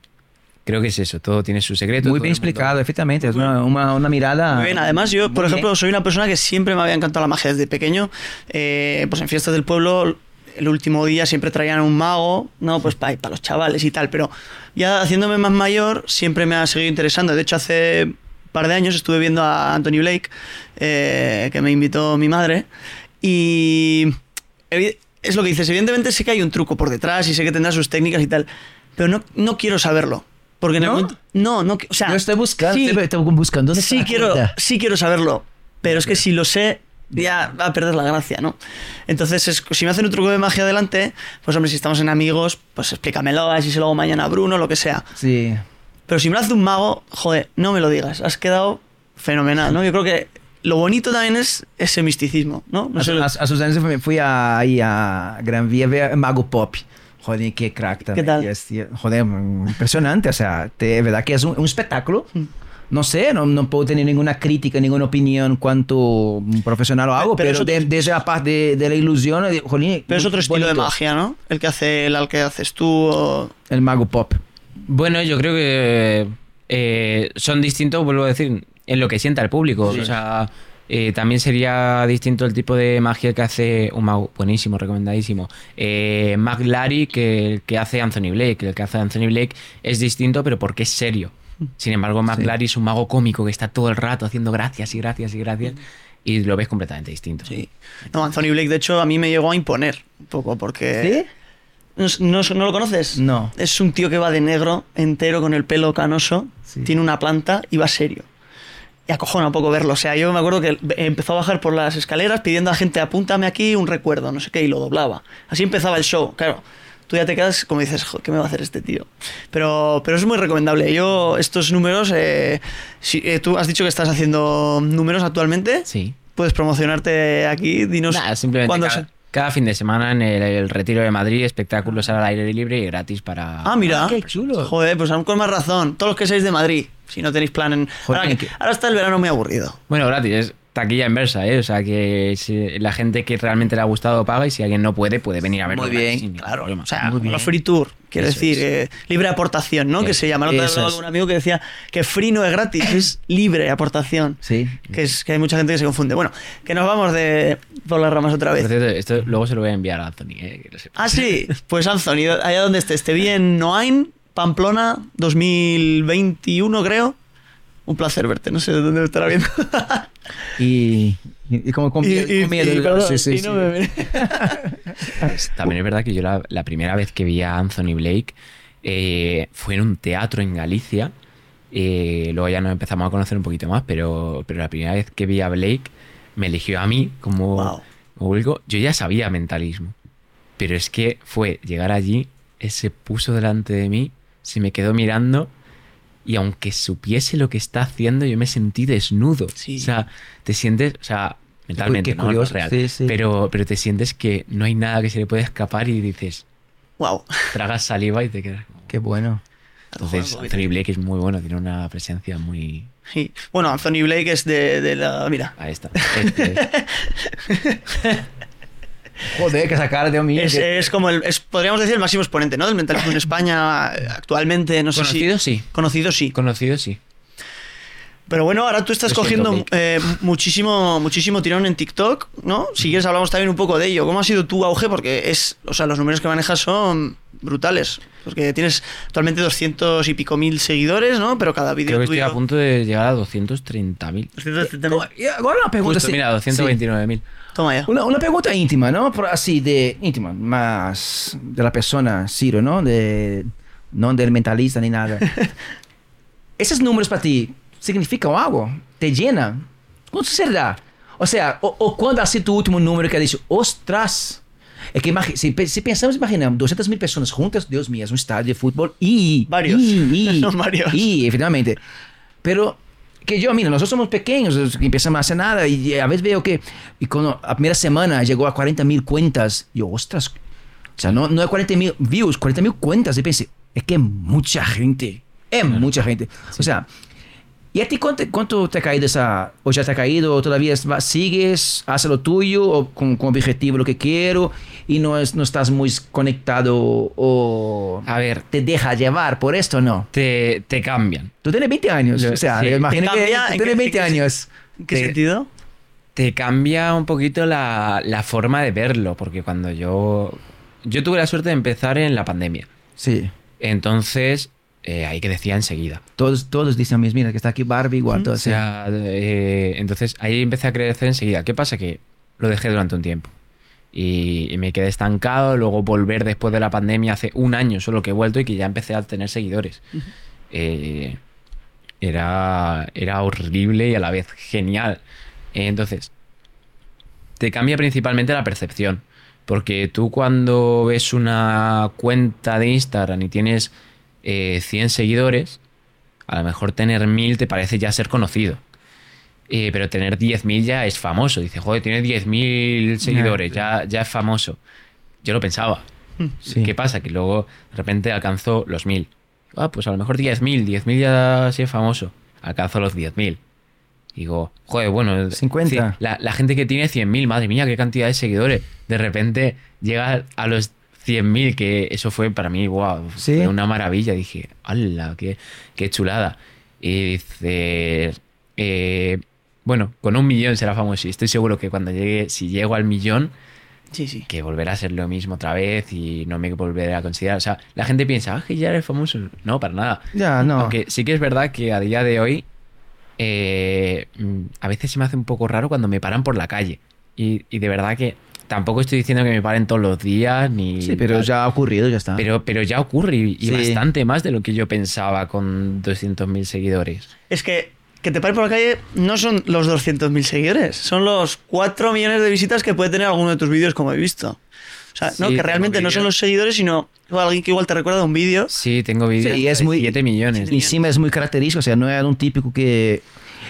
creo que es eso. Todo tiene sus secretos. muy bien explicado, efectivamente. Es una, una, una mirada. Muy bien, además yo, por ejemplo, bien. soy una persona que siempre me había encantado la magia desde pequeño. Eh, pues en fiestas del pueblo, el último día siempre traían un mago, no, pues para, los chavales y tal, pero ya haciéndome más mayor siempre me ha seguido interesando. De hecho, hace un par de años estuve viendo a Anthony Blake, eh, que me invitó mi madre, y es lo que dices, evidentemente sé que hay un truco por detrás y sé que tendrá sus técnicas y tal, pero no, no quiero saberlo. Porque en ¿No? momento- no, no, o sea, Yo estoy buscando, sí, estoy, buscando. ¿dónde está sí quiero, sí quiero saberlo, pero es que si lo sé, ya va a perder la gracia, ¿no? Entonces, es- si me hacen un truco de magia adelante, pues hombre, si estamos en amigos, pues explícamelo, así se lo hago mañana a Bruno, lo que sea. Sí. Pero si me lo hace un mago, joder, no me lo digas, has quedado fenomenal, ¿no? Yo creo que lo bonito también es ese misticismo, ¿no? No a, sé, a, a sus años fui- fui a, ahí a Gran Vía a ver Mago Pop. Joder, qué crack también. tal? Y es- joder, impresionante. O sea, te- es verdad que es un, un espectáculo. No sé, no, no puedo tener ninguna crítica, ninguna opinión cuanto un profesional lo hago, Pero pero, eso- de- desde la parte de, de la ilusión, de- jolín, pero es otro estilo de bonito. magia, ¿no? El que hace el al que haces tú o... El Mago Pop. Bueno, yo creo que eh, son distintos, vuelvo a decir, en lo que sienta el público. Sí. O sea, eh, también sería distinto el tipo de magia que hace un mago buenísimo, recomendadísimo. Eh, Mac Larry que el que hace Anthony Blake. El que hace Anthony Blake es distinto, pero porque es serio. Sin embargo, Mac Sí. Larry es un mago cómico que está todo el rato haciendo gracias y gracias y gracias. Y lo ves completamente distinto. Sí. No, Anthony Blake, de hecho, a mí me llegó a imponer un poco, porque... ¿No, no, no lo conoces? No. Es un tío que va de negro, entero, con el pelo canoso, Sí. tiene una planta y va serio. Y acojona un poco verlo. O sea, yo me acuerdo que empezó a bajar por las escaleras pidiendo a gente, apúntame aquí un recuerdo, no sé qué, y lo doblaba. Así empezaba el show. Claro, tú ya te quedas como dices, "Jo, ¿qué me va a hacer este tío? Pero, pero es muy recomendable. Yo, estos números, eh, si, eh, tú has dicho que estás haciendo números actualmente. Sí. Puedes promocionarte aquí, dinos Nada, simplemente cuándo cada, se- cada fin de semana en el, el Retiro de Madrid, espectáculos al aire libre y gratis para... Ah, mira. Ah, qué chulo. Joder, pues aún con más razón. Todos los que seáis de Madrid, si no tenéis plan en... Joder, ahora, que- ahora está el verano muy aburrido. Bueno, gratis, es taquilla inversa, ¿eh? O sea, que si la gente que realmente le ha gustado paga y si alguien no puede, puede venir a verlo. Muy bien, sin Claro, problema. o sea, bien. los free tour, quiere Eso decir, eh, libre aportación, ¿no? que Eso- se llama. Otro es. un amigo que decía que free no es gratis, es libre aportación. Sí. Que es que hay mucha gente que se confunde. Bueno, que nos vamos de por las ramas otra vez. cierto, esto luego se lo voy a enviar a Anthony, ¿eh? Que. Ah, sí. Pues Anthony, allá donde estés, te vi en Noain, Pamplona, 2021, creo. Un placer verte, no sé de dónde me estará viendo. Y, y, y como con, Y- y- con miedo. y, perdón, sí, sí, y sí. no me- También es verdad que yo la, la primera vez que vi a Anthony Blake eh, fue en un teatro en Galicia. Eh, luego ya nos empezamos a conocer un poquito más, pero, pero la primera vez que vi a Blake me eligió a mí como, Wow. como público. Yo ya sabía mentalismo, pero es que fue llegar allí, él se puso delante de mí, se me quedó mirando y aunque supiese lo que está haciendo, yo me sentí desnudo. Sí. O sea, te sientes, o sea, mentalmente, qué ¿no? No es curioso, real. sí, sí. Pero, pero te sientes que no hay nada que se le puede escapar y dices, Wow. tragas saliva y te quedas como... Qué bueno. Entonces, Anthony Blake es muy bueno, tiene una presencia muy... Sí. Bueno, Anthony Blake es de, de la. Mira. Ahí está. Este, Joder, que esa cara de mí. Es, es como el. Es, podríamos decir el máximo exponente, ¿no? Del mentalismo en España actualmente. No sé conocido si. sí. Conocido sí. Conocido sí. Pero bueno, ahora tú estás Lo cogiendo eh, muchísimo, muchísimo tirón en TikTok, ¿no? Si quieres hablamos también un poco de ello. ¿Cómo ha sido tu auge? Porque es, o sea, los números que manejas son brutales. Porque tienes actualmente 200 y pico mil seguidores, ¿no? Pero cada vídeo Creo que estoy tuyo... a punto de llegar a 230.000. 230.000. Y ahora una pregunta Justo, mira, sí. 229.000. Toma ya. Una, una pregunta íntima, ¿no? Pero así de íntima, más de la persona, Ciro, ¿no? De, no del mentalista ni nada. ¿Esos números para ti significan algo? ¿Te llenan? Con sinceridad. O sea, o, o cuando ha sido tu último número que has dicho, ostras. Es que imagi- si, pe- si pensamos, imaginamos 200 mil personas juntas, Dios mío, es un estadio de fútbol y... Varios. Y, y, Son varios. y, efectivamente. Pero que yo, mira, nosotros somos pequeños, empezamos a hacer nada y a veces veo que y cuando la primera semana llegó a 40 mil cuentas, yo, ostras, o sea, no, no es 40 mil views, 40 mil cuentas. Y pensé, es que mucha gente, es mucha gente. O sea, ¿y a ti cuánto, cuánto te ha caído esa, o ya te ha caído, o todavía sigues, haces lo tuyo, o con, con objetivo lo que quiero, y no, es, no estás muy conectado o A ver, te deja llevar por esto, no? te, te cambian. Tú tienes 20 años, Yo- o sea, sí. imagino ¿Te que tienes qué- 20 en qué- años. ¿En qué Te- sentido? te cambia un poquito la, la forma de verlo, porque cuando yo... Yo tuve la suerte de empezar en la pandemia. Sí. Entonces, eh, ahí que decía enseguida. Todos, todos dicen, mira, que está aquí Barbie, igual, todo O sea, eh, entonces ahí empecé a crecer enseguida. ¿Qué pasa? Que lo dejé durante un tiempo. Y, y me quedé estancado, luego volver después de la pandemia, hace un año solo que he vuelto y que ya empecé a tener seguidores. Eh, era, era horrible y a la vez genial. Entonces, te cambia principalmente la percepción. Porque tú cuando ves una cuenta de Instagram y tienes eh, 100 seguidores, a lo mejor tener 1000 te parece ya ser conocido. Eh, pero tener 10.000 ya es famoso. Dice, joder, tiene 10.000 seguidores, ya, ya es famoso. Yo lo pensaba. Sí. ¿Qué pasa? Que luego de repente alcanzó los 1000. Ah, pues a lo mejor 10.000, 10.000 ya sí es famoso. Alcanzó los 10.000. Digo, joder, bueno, 50. sí, la, la gente que tiene 100.000, madre mía, qué cantidad de seguidores. De repente llega a los 100.000, que eso fue para mí, wow, Sí. fue una maravilla. Dije, ¡hala, qué, qué chulada! Y dice, eh, bueno, con un millón será famoso. Y estoy seguro que cuando llegue, si llego al millón, Sí, sí. que volverá a ser lo mismo otra vez y no me volveré a considerar. O sea, la gente piensa, ah, que ya eres famoso. No, para nada. Ya, no. Aunque sí que es verdad que a día de hoy eh, mm, a veces se me hace un poco raro cuando me paran por la calle. Y, y de verdad que tampoco estoy diciendo que me paren todos los días ni... Sí, pero tal. ya ha ocurrido, ya está. Pero, pero ya ocurre y, y Sí. bastante más de lo que yo pensaba con 200.000 seguidores. Es que que te pare por la calle no son los 200.000 seguidores, son los 4 millones de visitas que puede tener alguno de tus vídeos, como he visto. O sea, no, Sí, que realmente no son los seguidores, sino alguien que igual te recuerda de un vídeo. Sí, tengo vídeos Sí, y es de muy- 7 millones. Em cima é muito característico, ou seja, não é um típico que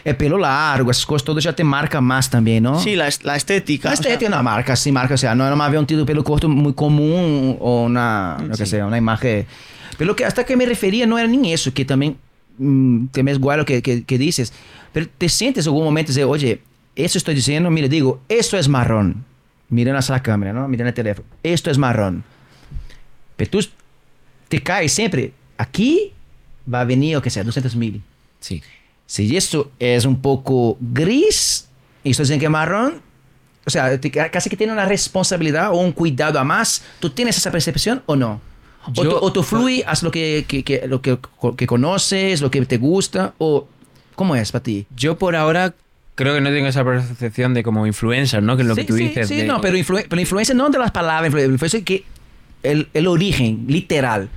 el pelo largo, esas cosas todas ya te marca más también, ¿no? Sí, la, la estética. La estética, sea, no, marca, sí, marca. O sea, no era más había un tío pelo corto muy común o una, sí. lo que sea, una imagen. Pero que hasta que me refería no era ni eso, que también, mm, te me es igual lo que, que, dices. Pero te sientes en algún momento y dices, oye, eso estoy diciendo, mire, digo, esto es marrón. Miren hacia la cámara, ¿no? Miren el teléfono. Esto es marrón. Pero tú te caes siempre. Aquí va a venir, o que sea, 200 mil. Sí. Si esto es un poco gris y estoy diciendo que es marrón, o sea, casi que tiene una responsabilidad o un cuidado a más. ¿Tú tienes esa percepción o no? O, Yo- tú, o tú fluye, haz lo que, que, que- lo que, que conoces, lo que te gusta, o ¿cómo es para ti? Yo por ahora creo que no tengo esa percepción de como influencer, ¿no? Que es lo que Sí, tú sí, dices. sí, de- no, pero, influ- pero influencia no de las palabras, influ- influencia que el, el origen, literal.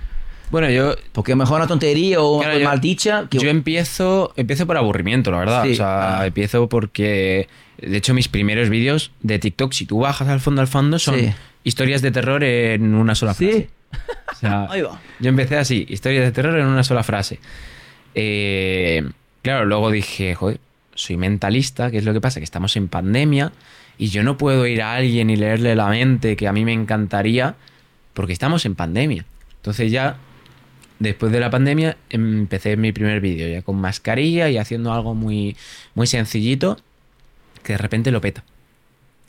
Bueno, yo, Porque mejor una tontería o Claro, una yo- mal dicha. Que, yo empiezo, empiezo por aburrimiento, la verdad. Sí. O sea, Ah. empiezo porque, de hecho, mis primeros vídeos de TikTok, si tú bajas al fondo al fondo, son Sí. historias de terror en una sola frase. Sí. O sea, Ahí va. yo empecé así, historias de terror en una sola frase. Eh, claro, luego dije, joder, soy mentalista, ¿qué es lo que pasa? Que estamos en pandemia y yo no puedo ir a alguien y leerle la mente, que a mí me encantaría, porque estamos en pandemia. Entonces ya, después de la pandemia, empecé mi primer vídeo, ya con mascarilla y haciendo algo muy, muy sencillito, que de repente lo peta.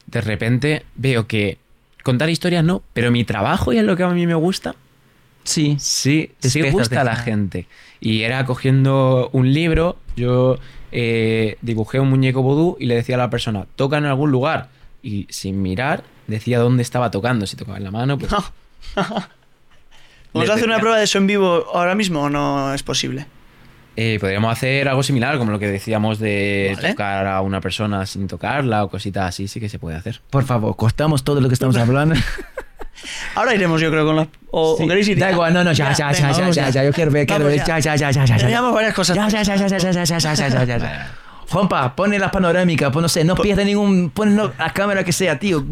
De repente veo que contar historias no, pero mi trabajo y es lo que a mí me gusta, Sí. Sí, sí gusta a la gente. Y era cogiendo un libro, yo eh, dibujé un muñeco vudú y le decía a la persona, toca en algún lugar. Y sin mirar, decía dónde estaba tocando. Si tocaba en la mano, pues... ¿Vamos a hacer una prueba de eso en vivo ahora mismo o no es posible? eh, podríamos hacer algo similar, como lo que decíamos de Vale. tocar a una persona sin tocarla o cositas así, sí que se puede hacer. Por favor, cortamos todo lo que estamos hablando. Ahora iremos, yo creo, con las. O, o Sí, queréis ir Da igual, no, no, ya, ya, ya, ya, ya, ya, yo quiero ver, quiero ver, ya, ya, ya, ya, ya, Ya ya. llevamos varias cosas. Ya, ya, ya, ya, ya, ya, ya, ya, ya, ya, ya, ya, ya. Juanpa, pone la panorámica, pon, no sé, no pierda ningún, pon no- la cámara que sea, tío.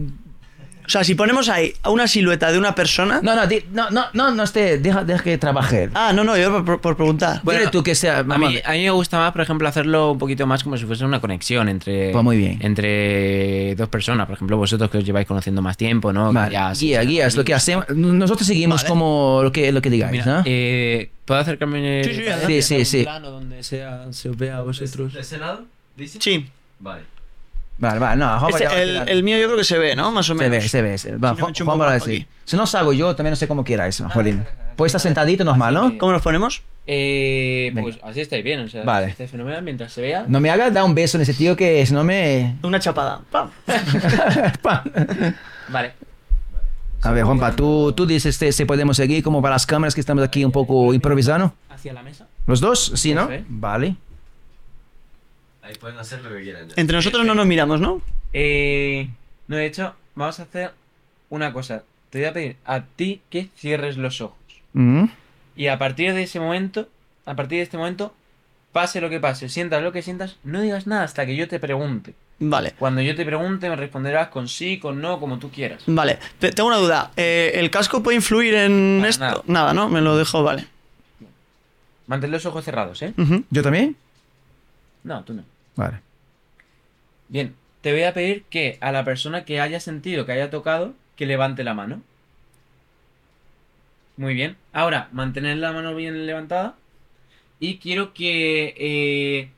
O sea, si ponemos ahí a una silueta de una persona. No, no, di- no, no, no, no esté, deja, deja que trabaje. Ah, no, no, yo por, por preguntar. Dile tú que sea, A mí, a mí me gusta más, por ejemplo, hacerlo un poquito más como si fuese una conexión entre, Pues muy bien. entre dos personas. Por ejemplo, vosotros que os lleváis conociendo más tiempo, ¿no? Vale, Ya, guía, guía, es lo que hacemos. Nosotros seguimos Vale. como lo que, lo que digáis, Mira, ¿no? eh, ¿Puedo acercarme? Sí, sí. Sí, sí, donde sea, se os vea a vosotros? ¿De ese lado? ¿Dice? Sí. Vale. Vale, vale, no, Este, el, mío yo creo que se ve, ¿no? Más o Se menos. ve, se ve. Se ve. Va, Si no, Juan, un Juan va a decir. Si no salgo yo, también no sé cómo queráis, Jolín. Puedes estar sentadito, normal, ¿no? ¿Cómo nos ponemos? Eh, Venga. pues así estáis bien, o sea, Vale. este fenómeno mientras se vea. No me hagas dar un beso en ese tío que si no me... Una chapada. ¡Pam! Vale. A ver, Juanpa, tú, tú dices este, si podemos seguir como para las cámaras que estamos aquí un poco improvisando. Hacia la mesa. ¿Los dos? Sí, ¿no? Eso es. Vale. Ahí pueden hacer lo que quieran. Entre nosotros no nos miramos, ¿no? Eh, no, de hecho, vamos a hacer una cosa. Te voy a pedir a ti que cierres los ojos. Mm. Y a partir de ese momento, a partir de este momento, pase lo que pase, sientas lo que sientas, no digas nada hasta que yo te pregunte. Vale. Cuando yo te pregunte, me responderás con sí, con no, como tú quieras. Vale, Te- tengo una duda. Eh, ¿El casco puede influir en Para esto? nada. ¿no? Me lo dejo, vale. Mantén los ojos cerrados, ¿eh? Ujú. ¿Yo también? No, tú no. Vale. Bien, te voy a pedir que a la persona que haya sentido, que haya tocado, que levante la mano. Muy bien. Ahora, mantener la mano bien levantada. Y quiero que eh,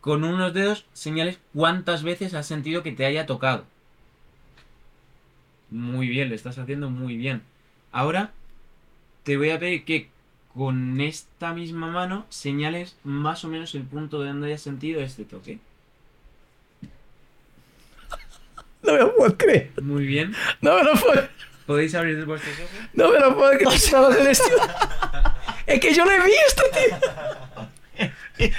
con unos dedos señales cuántas veces has sentido que te haya tocado. Muy bien, lo estás haciendo muy bien. Ahora, te voy a pedir que con esta misma mano señales más o menos el punto de donde hayas sentido este toque. No me lo puedo creer. Muy bien. No me lo puedo ¿Podéis abrir vuestros ojos? No me lo puedo creer. Estaba con esto. Es que yo lo he visto, tío.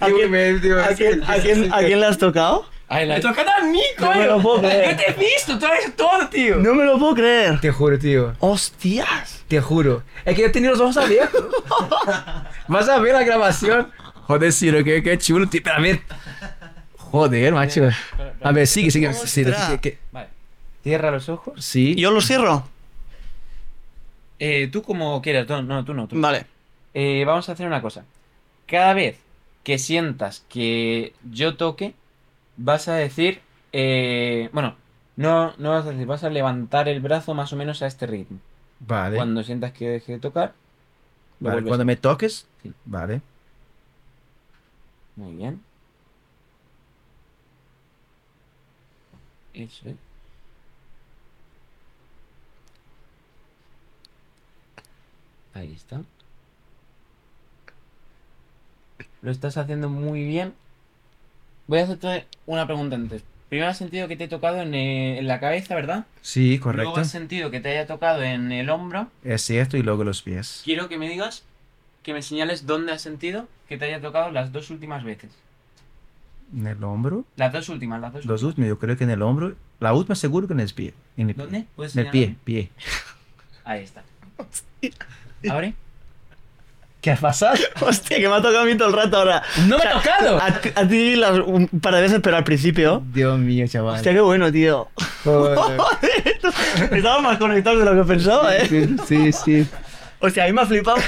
¿A quién, a quién- a quién- a quién le has tocado? Ay, la- Me tocan a mí, No me coño. lo puedo creer. Yo te he visto, tú has todo, tío. No me lo puedo creer. Te juro, tío. ¡Hostias! Te juro. Es que yo tenía los ojos abiertos. Vas a ver la grabación. Joder, Ciro, qué, qué chulo, tío. Pero a ver. Joder, macho. A ver, sigue, sigue. Ciro, que- Vale. Cierra los ojos. Sí. ¿Yo los cierro? Eh, tú como quieras. No, no, tú no. Tú. Vale. Eh, vamos a hacer una cosa. Cada vez que sientas que yo toque, vas a decir... eh, bueno, no, no vas a decir, vas a levantar el brazo más o menos a este ritmo. Vale. Cuando sientas que deje de tocar, lo Vale, Cuando a- me toques. Sí. Vale. Muy bien. Eso es. Ahí está. Lo estás haciendo muy bien. Voy a hacerte una pregunta antes. Primero has sentido que te he tocado en, eh, en la cabeza, ¿verdad? Sí, Luego correcto. has sentido que te haya tocado en el hombro. Es cierto, y luego los pies. Quiero que me digas, que me señales dónde has sentido que te haya tocado las dos últimas veces. En el hombro. Las dos últimas, las dos Los últimas. últimos, yo creo que en el hombro. La última seguro que en el pie. En el pie. ¿Dónde? ¿Puedes En el pie, pie. Ahí está. ¿Abre? ¿Qué ha pasado? Hostia, que me ha tocado a mí todo el rato ahora. ¡No me ha tocado! A, a ti las, un par de veces, pero al principio. Dios mío, chaval. Hostia, qué bueno, tío. Joder. Estamos más conectados de lo que pensaba, ¿eh? Sí, sí, sí. Hostia, a mí me ha flipado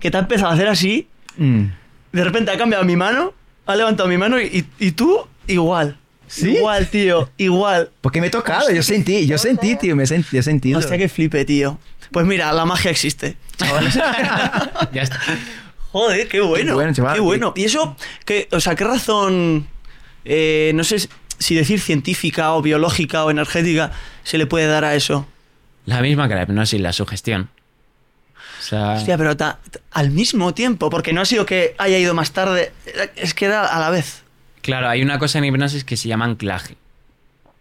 que te ha empezado a hacer así. Mm. De repente ha cambiado mi mano, ha levantado mi mano y, y- y tú igual. ¿Sí? Igual, tío, igual. Porque me he tocado, yo sentí, yo sentí, tío, me sentí, he sentido. Hostia, que flipe, tío. Pues mira, la magia existe. chavales. Ya está. Joder, qué bueno. Qué bueno, chaval. Qué bueno. Y eso, qué, o sea, ¿qué razón, eh, no sé si decir científica o biológica o energética, se le puede dar a eso? La misma que la hipnosis, la sugestión. O sea, Hostia, pero ta- ta- al mismo tiempo, porque no ha sido que haya ido más tarde, es que era a la vez. Claro, hay una cosa en hipnosis que se llama anclaje.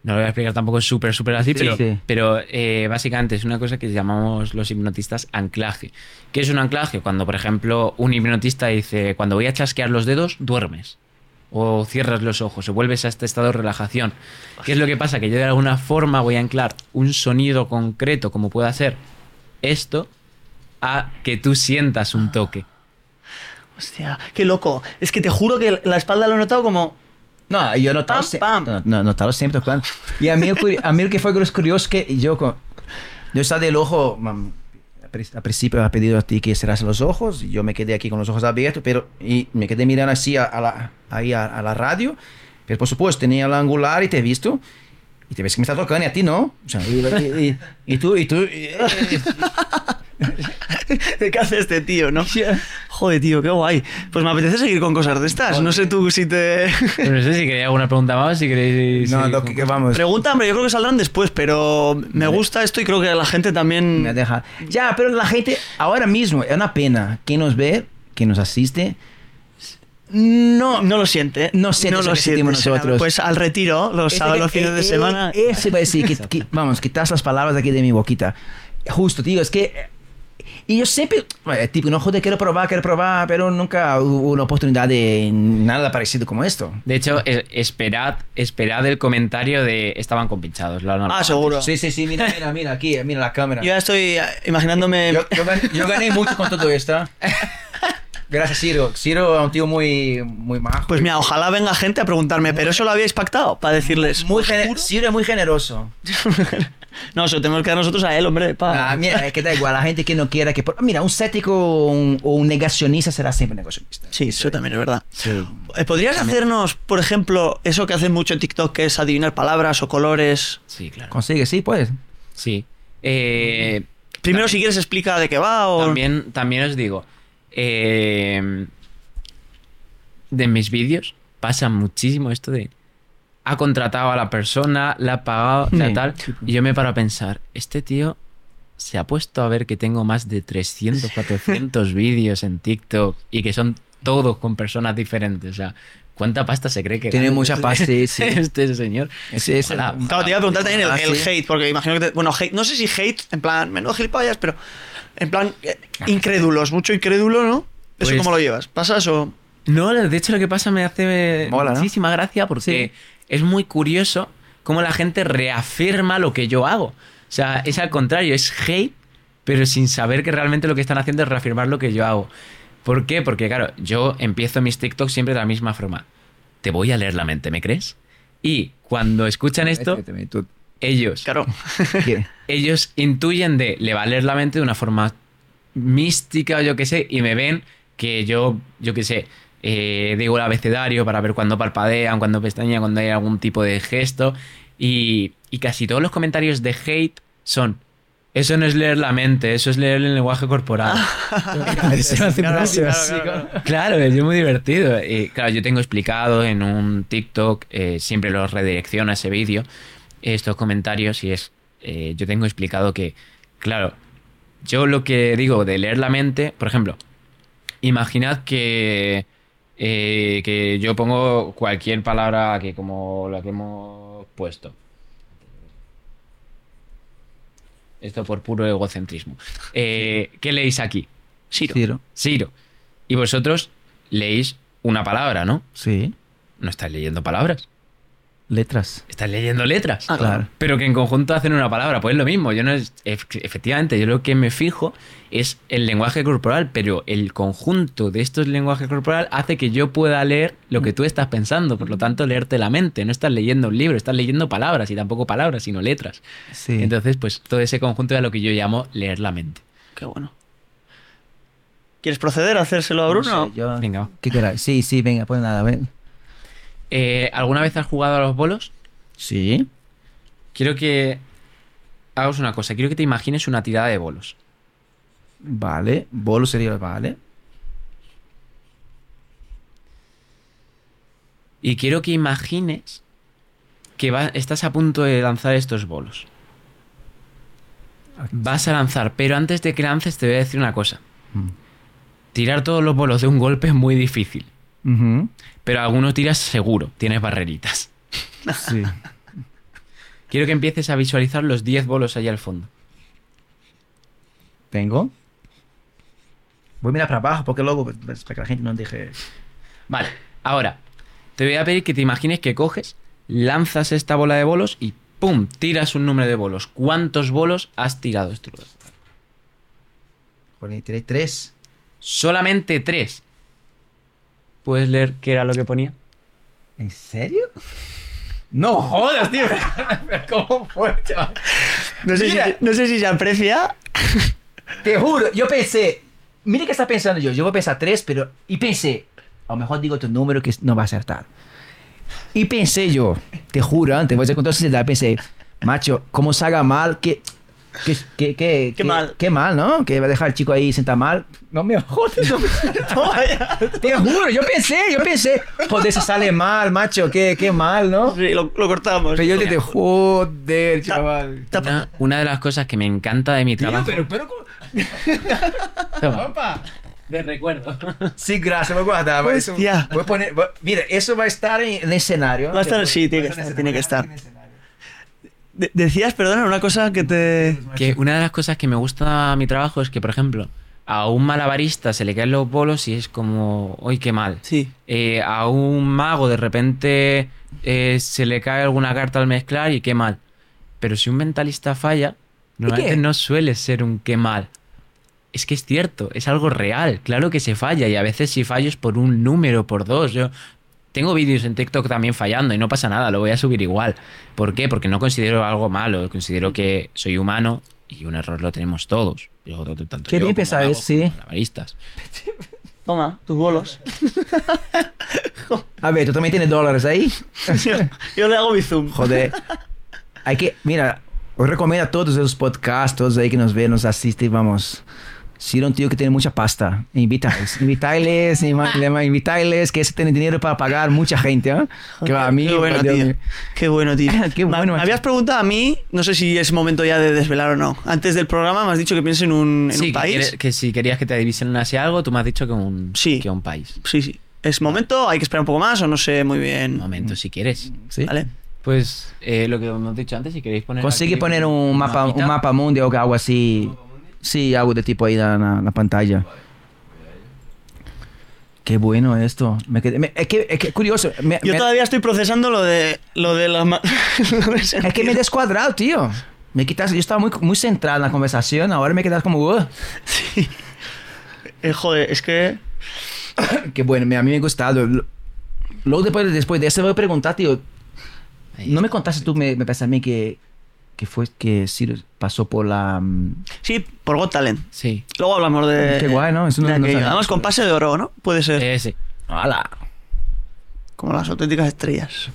No lo voy a explicar tampoco súper, súper así, Sí, pero, sí. pero eh, básicamente es una cosa que llamamos los hipnotistas anclaje. ¿Qué es un anclaje? Cuando, por ejemplo, un hipnotista dice, cuando voy a chasquear los dedos, duermes. O cierras los ojos, o vuelves a este estado de relajación. ¿Qué es lo que pasa? Que yo de alguna forma voy a anclar un sonido concreto, como pueda ser esto, a que tú sientas un toque. Hostia, qué loco. Es que te juro que la espalda lo he notado como... No, yo he notado, Pam, pam. No, no, notado siempre tocando. Y a mí, a mí lo que fue curioso es que yo, yo estaba del ojo, al pri- al principio ha pedido a ti que cerras los ojos, y yo me quedé aquí con los ojos abiertos, pero y me quedé mirando así a, a la, ahí a, a la radio, pero por supuesto tenía el angular y te he visto. Y te ves que me está tocando y a ti no. O sea, y, y- y- y tú, y tú. y- ¿Qué hace este tío, no? Joder, tío, qué guay. Pues me apetece seguir con cosas de estas. No sé tú si te... Pero no sé si queréis alguna pregunta más, si queréis... no, lo con- que, que vamos. Pregunta, hombre, yo creo que saldrán después, pero me gusta esto y creo que la gente también... Me deja. Ya, pero la gente, ahora mismo, es una pena que nos ve, que nos asiste, no, No lo siente. No siente eso lo sentimos siente. nosotros. Pues al retiro, los Ese sábados, los fines de eh, semana. eh, Ese va a decir, que, que- vamos, quitas las palabras de aquí de mi boquita. Justo, tío, es que eh, y yo siempre, eh, tipo, no joder, quiero probar, quiero probar, pero nunca hubo una oportunidad de nada parecido como esto. De hecho, es- esperad, esperad el comentario de estaban compinchados. lo Ah, seguro. Sí, sí, sí, mira, mira, mira, aquí, mira la cámara. Yo ya estoy eh, imaginándome. Yo, yo gané, yo gané mucho con todo esto. Gracias, Ciro. Ciro es un tío muy, muy majo. Pues mira, ojalá venga gente a preguntarme, pero eso lo habíais pactado para decirles. muy gene- Ciro es muy generoso. No, eso tenemos que dar nosotros a él, hombre. pa. Ah, mira, es que da igual, la gente que no quiera que... Mira, un cético o un, o un negacionista será siempre negacionista. Sí, eso también es verdad. Sí. Eh, ¿Podrías hacernos, por ejemplo, eso que hacen mucho en TikTok, que es adivinar palabras o colores? Sí, claro. Consigue, sí, pues. Sí. Eh, Primero, si quieres, explica de qué va o. también, también os digo, eh, de mis vídeos pasa muchísimo esto de ha contratado a la persona, la ha pagado, la Sí. tal, y yo me paro a pensar, este tío se ha puesto a ver que tengo más de 300, 400 vídeos en TikTok y que son todos con personas diferentes, o sea, ¿cuánta pasta se cree que Tiene mucha este- pasta, sí, sí. este señor? Ese es. Claro, te iba a preguntar también el, Ah, el sí. hate, porque imagino que. te- bueno, hate, no sé si hate, en plan, menudo gilipollas, pero. En plan, eh, incrédulos, mucho incrédulo, ¿no? ¿Eso Pues- cómo lo llevas? ¿Pasas o.? No, de hecho lo que pasa me hace Mola, ¿no? muchísima gracia porque es muy curioso cómo la gente reafirma lo que yo hago. O sea, es al contrario, es hate, pero sin saber que realmente lo que están haciendo es reafirmar lo que yo hago. ¿Por qué? Porque claro, yo empiezo mis TikToks siempre de la misma forma. Te voy a leer la mente, ¿me crees? Y cuando escuchan esto, ellos, Claro. Ellos intuyen de le va a leer la mente de una forma mística o yo qué sé, y me ven que yo, yo qué sé, eh, digo el abecedario para ver cuándo parpadean, cuándo pestañean, cuando hay algún tipo de gesto, y, y casi todos los comentarios de hate son. Eso no es leer la mente, eso es leer el lenguaje corporal. Se me hace Claro, claro, básico. claro. Claro, es muy divertido. Y claro, yo tengo explicado en un TikTok, eh, siempre los redirecciono a ese vídeo, estos comentarios y es, eh, yo tengo explicado que, claro, yo lo que digo de leer la mente, por ejemplo, imaginad que, eh, que yo pongo cualquier palabra que como la que hemos puesto. Esto por puro egocentrismo. Eh, ¿Qué leéis aquí? Siro. Ciro. Siro. Y vosotros leéis una palabra, ¿no? Sí. No estáis leyendo palabras. Letras. Estáis leyendo letras. Ah, Claro. Pero que en conjunto hacen una palabra. Pues es lo mismo. Yo no es, ef- efectivamente, yo lo que me fijo es el lenguaje corporal, pero el conjunto de estos lenguajes corporal hace que yo pueda leer lo que tú estás pensando. Por lo tanto, leerte la mente. No estás leyendo un libro, estás leyendo palabras y tampoco palabras, sino letras. Sí. Entonces, pues todo ese conjunto es lo que yo llamo leer la mente. Qué bueno. ¿Quieres proceder a hacérselo a Bruno? No sé, yo- Venga. ¿Qué queráis? Sí, sí, venga, pues nada, ven. Eh, ¿Alguna vez has jugado a los bolos? Sí. Quiero que hagas una cosa. Quiero que te imagines una tirada de bolos. Vale. Bolo sería vale. Y quiero que imagines que va- estás a punto de lanzar estos bolos. Vas a lanzar, pero antes de que lances te voy a decir una cosa. Mm. Tirar todos los bolos de un golpe es muy difícil. Pero algunos tiras seguro, tienes barreritas. Sí. Quiero que empieces a visualizar los 10 bolos allá al fondo. Tengo. Voy a mirar para abajo porque luego, pues, para que la gente no deje. Vale, ahora te voy a pedir que te imagines que coges, lanzas esta bola de bolos y ¡pum! tiras un número de bolos. ¿Cuántos bolos has tirado, Struder? Poné, tiré tres. Solamente tres. ¿Puedes leer qué era lo que ponía? ¿En serio? No jodas, tío. ¿Cómo fue, chaval? No sé, si, no sé si se aprecia. Te juro, yo pensé. Mire qué está pensando yo. Yo voy a pensar tres, pero. Y pensé. A lo mejor digo tu número que no va a acertar. Y pensé yo, te juro, antes, voy a contar sinceridad, pensé, macho, como salga mal, que. Que, que, que, Qué mal. Qué mal, ¿no? Que va a dejar al chico ahí sentado mal. No me jodas, no me- Te juro, yo pensé, yo pensé, joder, se sale mal, macho, qué, qué mal, ¿no? Sí, lo, lo cortamos. Pero yo te dije, joder, chaval. Una, una de las cosas que me encanta de mi trabajo. pero, pero, ¿cómo? Opa. de recuerdo. Sí, gracias, voy a guardar. voy- eso- Hostia. voy a poner, voy- mira, eso va a estar en el escenario. Va a estar- sí, tiene que tiene estar. De- decías, perdona, una cosa que te... Que una de las cosas que me gusta a mi trabajo es que, por ejemplo, a un malabarista se le caen los bolos y es como, ¡ay, qué mal! Sí. Eh, a un mago de repente eh, se le cae alguna carta al mezclar y qué mal. Pero si un mentalista falla, normalmente no suele ser un qué mal. Es que es cierto, es algo real. Claro que se falla y a veces si fallo es por un número, por dos. Yo tengo vídeos en TikTok también fallando y no pasa nada, lo voy a subir igual. ¿Por qué? Porque no considero algo malo, considero que soy humano y un error lo tenemos todos. Yo, tanto Qué yo pensado, magos sí. Toma, tus bolos. A ver, ¿tú también tienes dólares ahí? Yo le hago mi zoom. Joder. Hay que, mira, os recomiendo a todos los podcasts, todos ahí que nos ven, nos asisten, vamos. Si era un tío que tiene mucha pasta, invítales, invítales, invítales, que ese tiene dinero para pagar mucha gente, ¿eh? Que va a mí, Qué bueno, tío. mío. Qué bueno, tío. Qué Ma- bueno, Me macho. habías preguntado a mí, no sé si es momento ya de desvelar o no. Antes del programa me has dicho que pienses en un, en Sí, un que, país. quiere- que si querías que te divisionase algo, tú me has dicho que un, Sí. que un país. Sí, sí. ¿Es momento? ¿Hay que esperar un poco más o no sé muy bien? Momento, si quieres. ¿Sí? Vale. Pues eh, lo que hemos dicho antes, si queréis poner. Consigue aquí poner un mapa, un mapa mundi o algo así. Sí, algo de tipo ahí en la, la pantalla. Qué bueno esto. Me quedé, me- es, que, es que curioso. Me- Yo me- todavía estoy procesando lo de lo de la ma- lo de es que me he descuadrado, tío. Me quitas, yo estaba muy, muy centrado en la conversación, ahora me quedas como... "Uh". Eh, joder, es que Qué bueno, me- a mí me ha gustado. Lo- Luego después, después de eso voy a preguntar, tío. ¿No me contaste tú, me, me parece a mí que, que fue que Sirius pasó por la... mm, sí, por Got Talent. Sí. Luego hablamos de Qué guay, ¿no? Eso no- de no. Además con pase de oro, ¿no? Puede ser Eh, sí. ¡Hala! como las auténticas estrellas.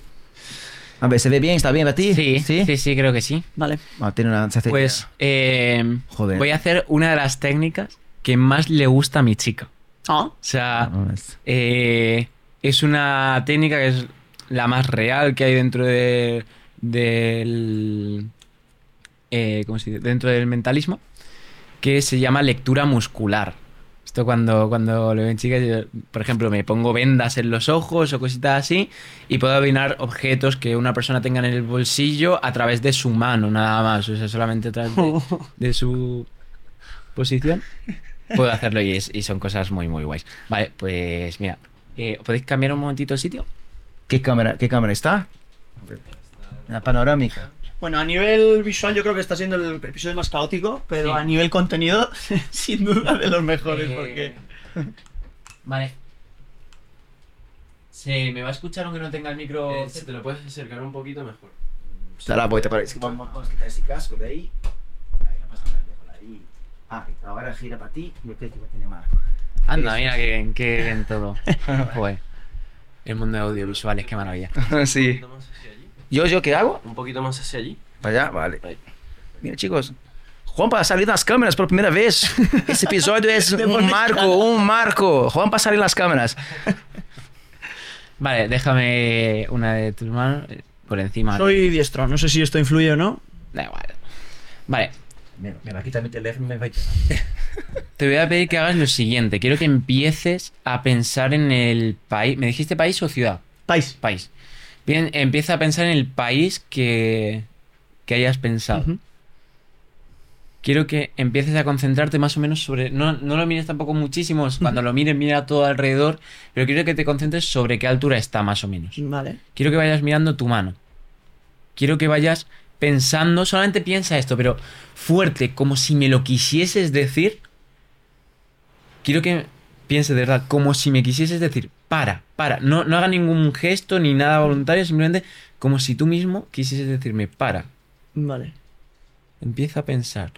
A ver, ¿se ve bien? ¿Está bien para ti? Sí, sí, sí, creo que sí. Vale. Ah, tiene una... Pues eh, Joder. voy a hacer una de las técnicas que más le gusta a mi chica. Ah, O sea, Ah, es- eh, es una técnica que es la más real que hay dentro de, del eh, ¿cómo se dice? dentro del mentalismo que se llama lectura muscular esto cuando, cuando lo ven chicas yo, por ejemplo me pongo vendas en los ojos o cositas así y puedo adivinar objetos que una persona tenga en el bolsillo a través de su mano nada más o sea solamente a través de, de su posición puedo hacerlo y, es- y son cosas muy muy guays vale pues mira eh, ¿podéis cambiar un momentito el sitio? ¿Qué cámara, ¿Qué cámara está? La panorámica. Bueno, a nivel visual yo creo que está siendo el episodio más caótico, pero Sí. a nivel contenido sin duda de los mejores Eh, porque Vale. ¿Se me va a escuchar aunque no tenga el micro? Eh, si te lo puedes acercar un poquito mejor. Está la vuelta para Vamos, vamos a quitar ese casco de ahí. Pasa. Ah, ahora gira para ti y yo creo que va a tener más. Anda, mira que, que en todo. Joder. El mundo de audiovisuales, qué maravilla. sí. ¿Yo, yo qué hago? Un poquito más hacia allí. Para allá, vale. Ahí. Mira, chicos. Juan para salir nas câmeras pela primeira vez. Esse episódio é um marco, um marco. Juan para salir nas câmeras. Vale, déjame una de tus manos eh, por encima. soy diestro, no sé si esto influye o no. Da igual. Vale, Mira, mira, aqui tá meu telefone, me vai te voy a pedir que hagas lo siguiente. Quiero que empieces a pensar en el país. ¿Me dijiste país o ciudad? País. País. Bien, empieza a pensar en el país que, que hayas pensado. Quiero que empieces a concentrarte más o menos sobre. No, no lo mires tampoco muchísimo. Cuando lo mires, mira todo alrededor. Pero quiero que te concentres sobre qué altura está, más o menos. Vale. Quiero que vayas mirando tu mano. Quiero que vayas pensando. Solamente piensa esto, pero fuerte, como si me lo quisieses decir. Quiero que pienses de verdad, como si me quisieses decir, para, para. No, no haga ningún gesto ni nada voluntario, simplemente como si tú mismo quisieses decirme, para. Vale. Empieza a pensar.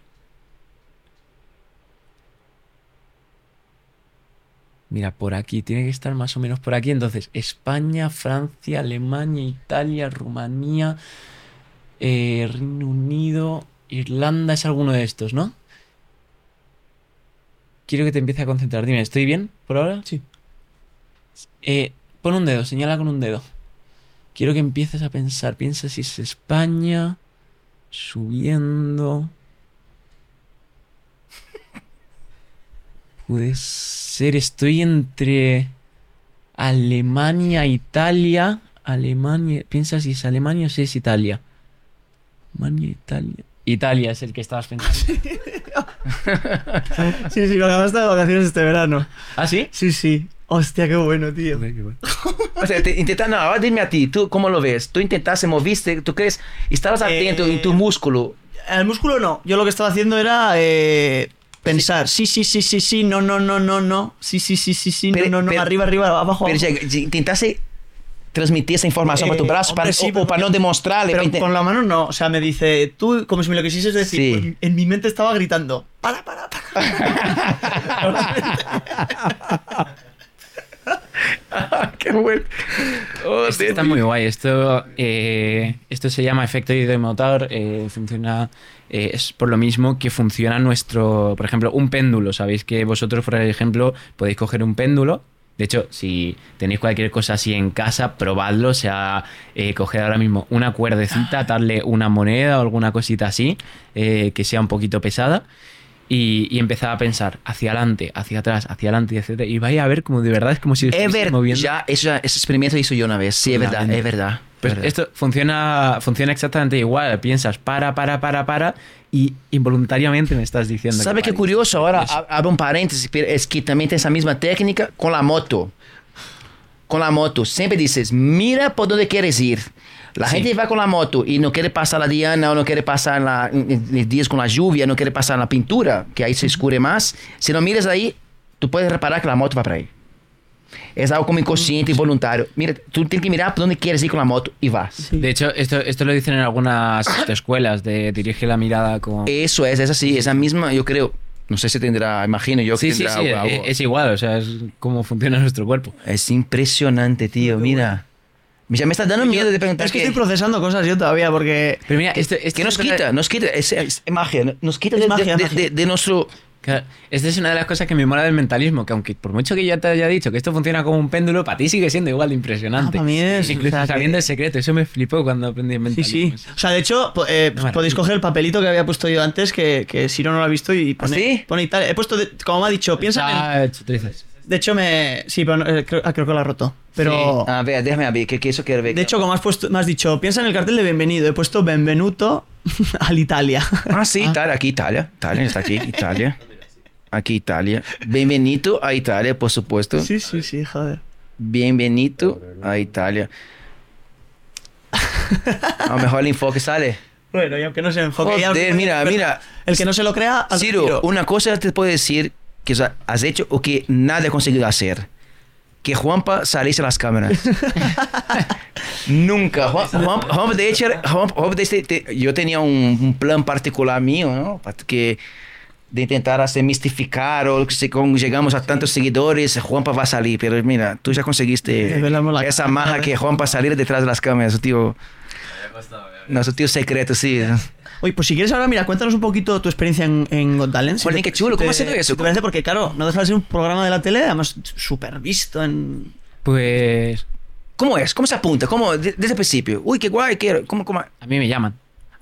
Mira, por aquí, tiene que estar más o menos por aquí. Entonces, España, Francia, Alemania, Italia, Rumanía, eh, Reino Unido, Irlanda, es alguno de estos, ¿no? Quiero que te empiece a concentrar. Dime, ¿estoy bien por ahora? Sí. Eh, pon un dedo, señala con un dedo. Quiero que empieces a pensar. Piensa si es España, subiendo. Puede ser, estoy entre Alemania, Italia. Alemania, piensa si es Alemania o si es Italia. Alemania, Italia. Italia es el que estabas pensando. Sí, sí, lo acabaste de vacaciones este verano. ¿Ah, sí? Sí, sí. Hostia, qué bueno, tío. O sea, te- intenta, no, ahora dime a ti, ¿tú cómo lo ves? ¿Tú intentaste, moviste, tú crees, estabas atento Eh, en tu músculo? El músculo no. Yo lo que estaba haciendo era eh, pensar. Sí, sí, sí, sí, sí, no, no, no, no, no. Sí, sí, sí, sí, sí, Pero- no, no, no. pero- arriba, arriba, abajo. Pero abajo. ya, ya intentaste transmitir esa información para tu Eh, brazo hombre, para, sí, o- o, pero- para no demostrarle. Pero para inte- con la mano no. O sea, me dice, tú, como si me lo quisieses decir. Sí. pues, en mi mente estaba gritando. Para, para, para. Qué bueno. Oh, Esto está muy guay. Esto, eh, esto se llama efecto ideomotor. eh, funciona. eh, es por lo mismo que funciona nuestro. Por ejemplo, un péndulo. Sabéis que vosotros, por ejemplo, podéis coger un péndulo. De hecho, si tenéis cualquier cosa así en casa, probadlo. O sea, eh, coger ahora mismo una cuerdecita, atarle una moneda o alguna cosita así, eh, que sea un poquito pesada. Y, y empezar a pensar hacia adelante, hacia atrás, hacia adelante, etc. Y vais a ver como de verdad es como si verdad, moviendo. ya, eso ese experimento lo hice yo una vez. Sí, es verdad, es verdad. Pues es verdad. esto funciona, funciona exactamente igual. Piensas para, para, para, para y involuntariamente me estás diciendo. ¿Sabe qué curioso? Ahora abro un paréntesis, pero es que también tiene esa misma técnica con la moto. Con la moto, siempre dices, mira por dónde quieres ir. La Sí. gente va con la moto y no quiere pasar la diana o no quiere pasar la, en- en días con la lluvia, no quiere pasar la pintura, que ahí se escure más. Si no miras ahí, tú puedes reparar que la moto va para ahí. Es algo como inconsciente y voluntario. Mira, tú tienes que mirar por dónde quieres ir con la moto y vas. De hecho, esto, esto lo dicen en algunas escuelas de dirige la mirada con. Eso es, es así, esa misma, yo creo. No sé si tendrá, imagino yo que sí, tendrá sí, algo- es, es igual, o sea, es como funciona nuestro cuerpo. Es impresionante, tío. Mira. Ya me está dando miedo de preguntar Es que estoy procesando cosas yo todavía porque. Pero mira, esto, esto ¿Qué nos quita? Nos quita. Es, es magia. Nos quita de, magia, de- magia. de- de nuestro. Claro, esta es una de las cosas que me mola del mentalismo, que aunque por mucho que ya te haya dicho que esto funciona como un péndulo, para ti sigue siendo igual de impresionante. Ah, para mí es- Incluso o sea, que- sabiendo el secreto, eso me flipó cuando aprendí el Sí, mentalismo. sí. O sea, de hecho, eh, Maravilla. podéis coger el papelito que había puesto yo antes, que, que Siro no lo ha visto y pone, ¿Ah, sí? pone Italia. He puesto, de- como me ha dicho, piensa en. Ah, dices. De hecho, me. Sí, pero no, eh, creo, ah, creo que lo ha roto. Pero. A ver, déjame ver. ¿Qué, qué eso quiere ver? De hecho, como has, puesto, me has dicho, piensa en el cartel de bienvenido. He puesto Benvenuto all'Italia. Ah, sí, Italia. Aquí Italia. Italia está aquí. Italia. Aquí Italia. Bienvenido a Italia, por supuesto. sí, sí, sí, joder. Bienvenido a Italia. A lo mejor el enfoque sale. Bueno, y aunque no se enfoque. ya- Joder, mira, mira. El que no se lo crea, al Ciro, retiro. una cosa te puedo decir que o sea, has hecho o que nadie ha conseguido hacer. Que Juanpa saliese a las cámaras. Nunca. Juan- Juan- Juanpa, de hecho, Juan- de este- te- yo tenía un, un plan particular mío, ¿no? Que de intentar hacer mistificar o si con- llegamos a tantos seguidores, Juanpa va a salir. Pero mira, tú ya conseguiste esa maja que Juanpa salir detrás de las cámaras, su tío, no, su tío secreto, sí. Oye, pues si quieres ahora, mira, cuéntanos un poquito tu experiencia en, en Got Talent. Te- qué chulo, ¿cómo te- ha sido eso? si te parece? Porque, claro, no deja de ser un programa de la tele, además súper visto en... Pues ¿Cómo es? ¿Cómo se apunta? ¿Cómo? de- desde el principio. Uy, qué guay, quiero. ¿Cómo, cómo? a mí me llaman.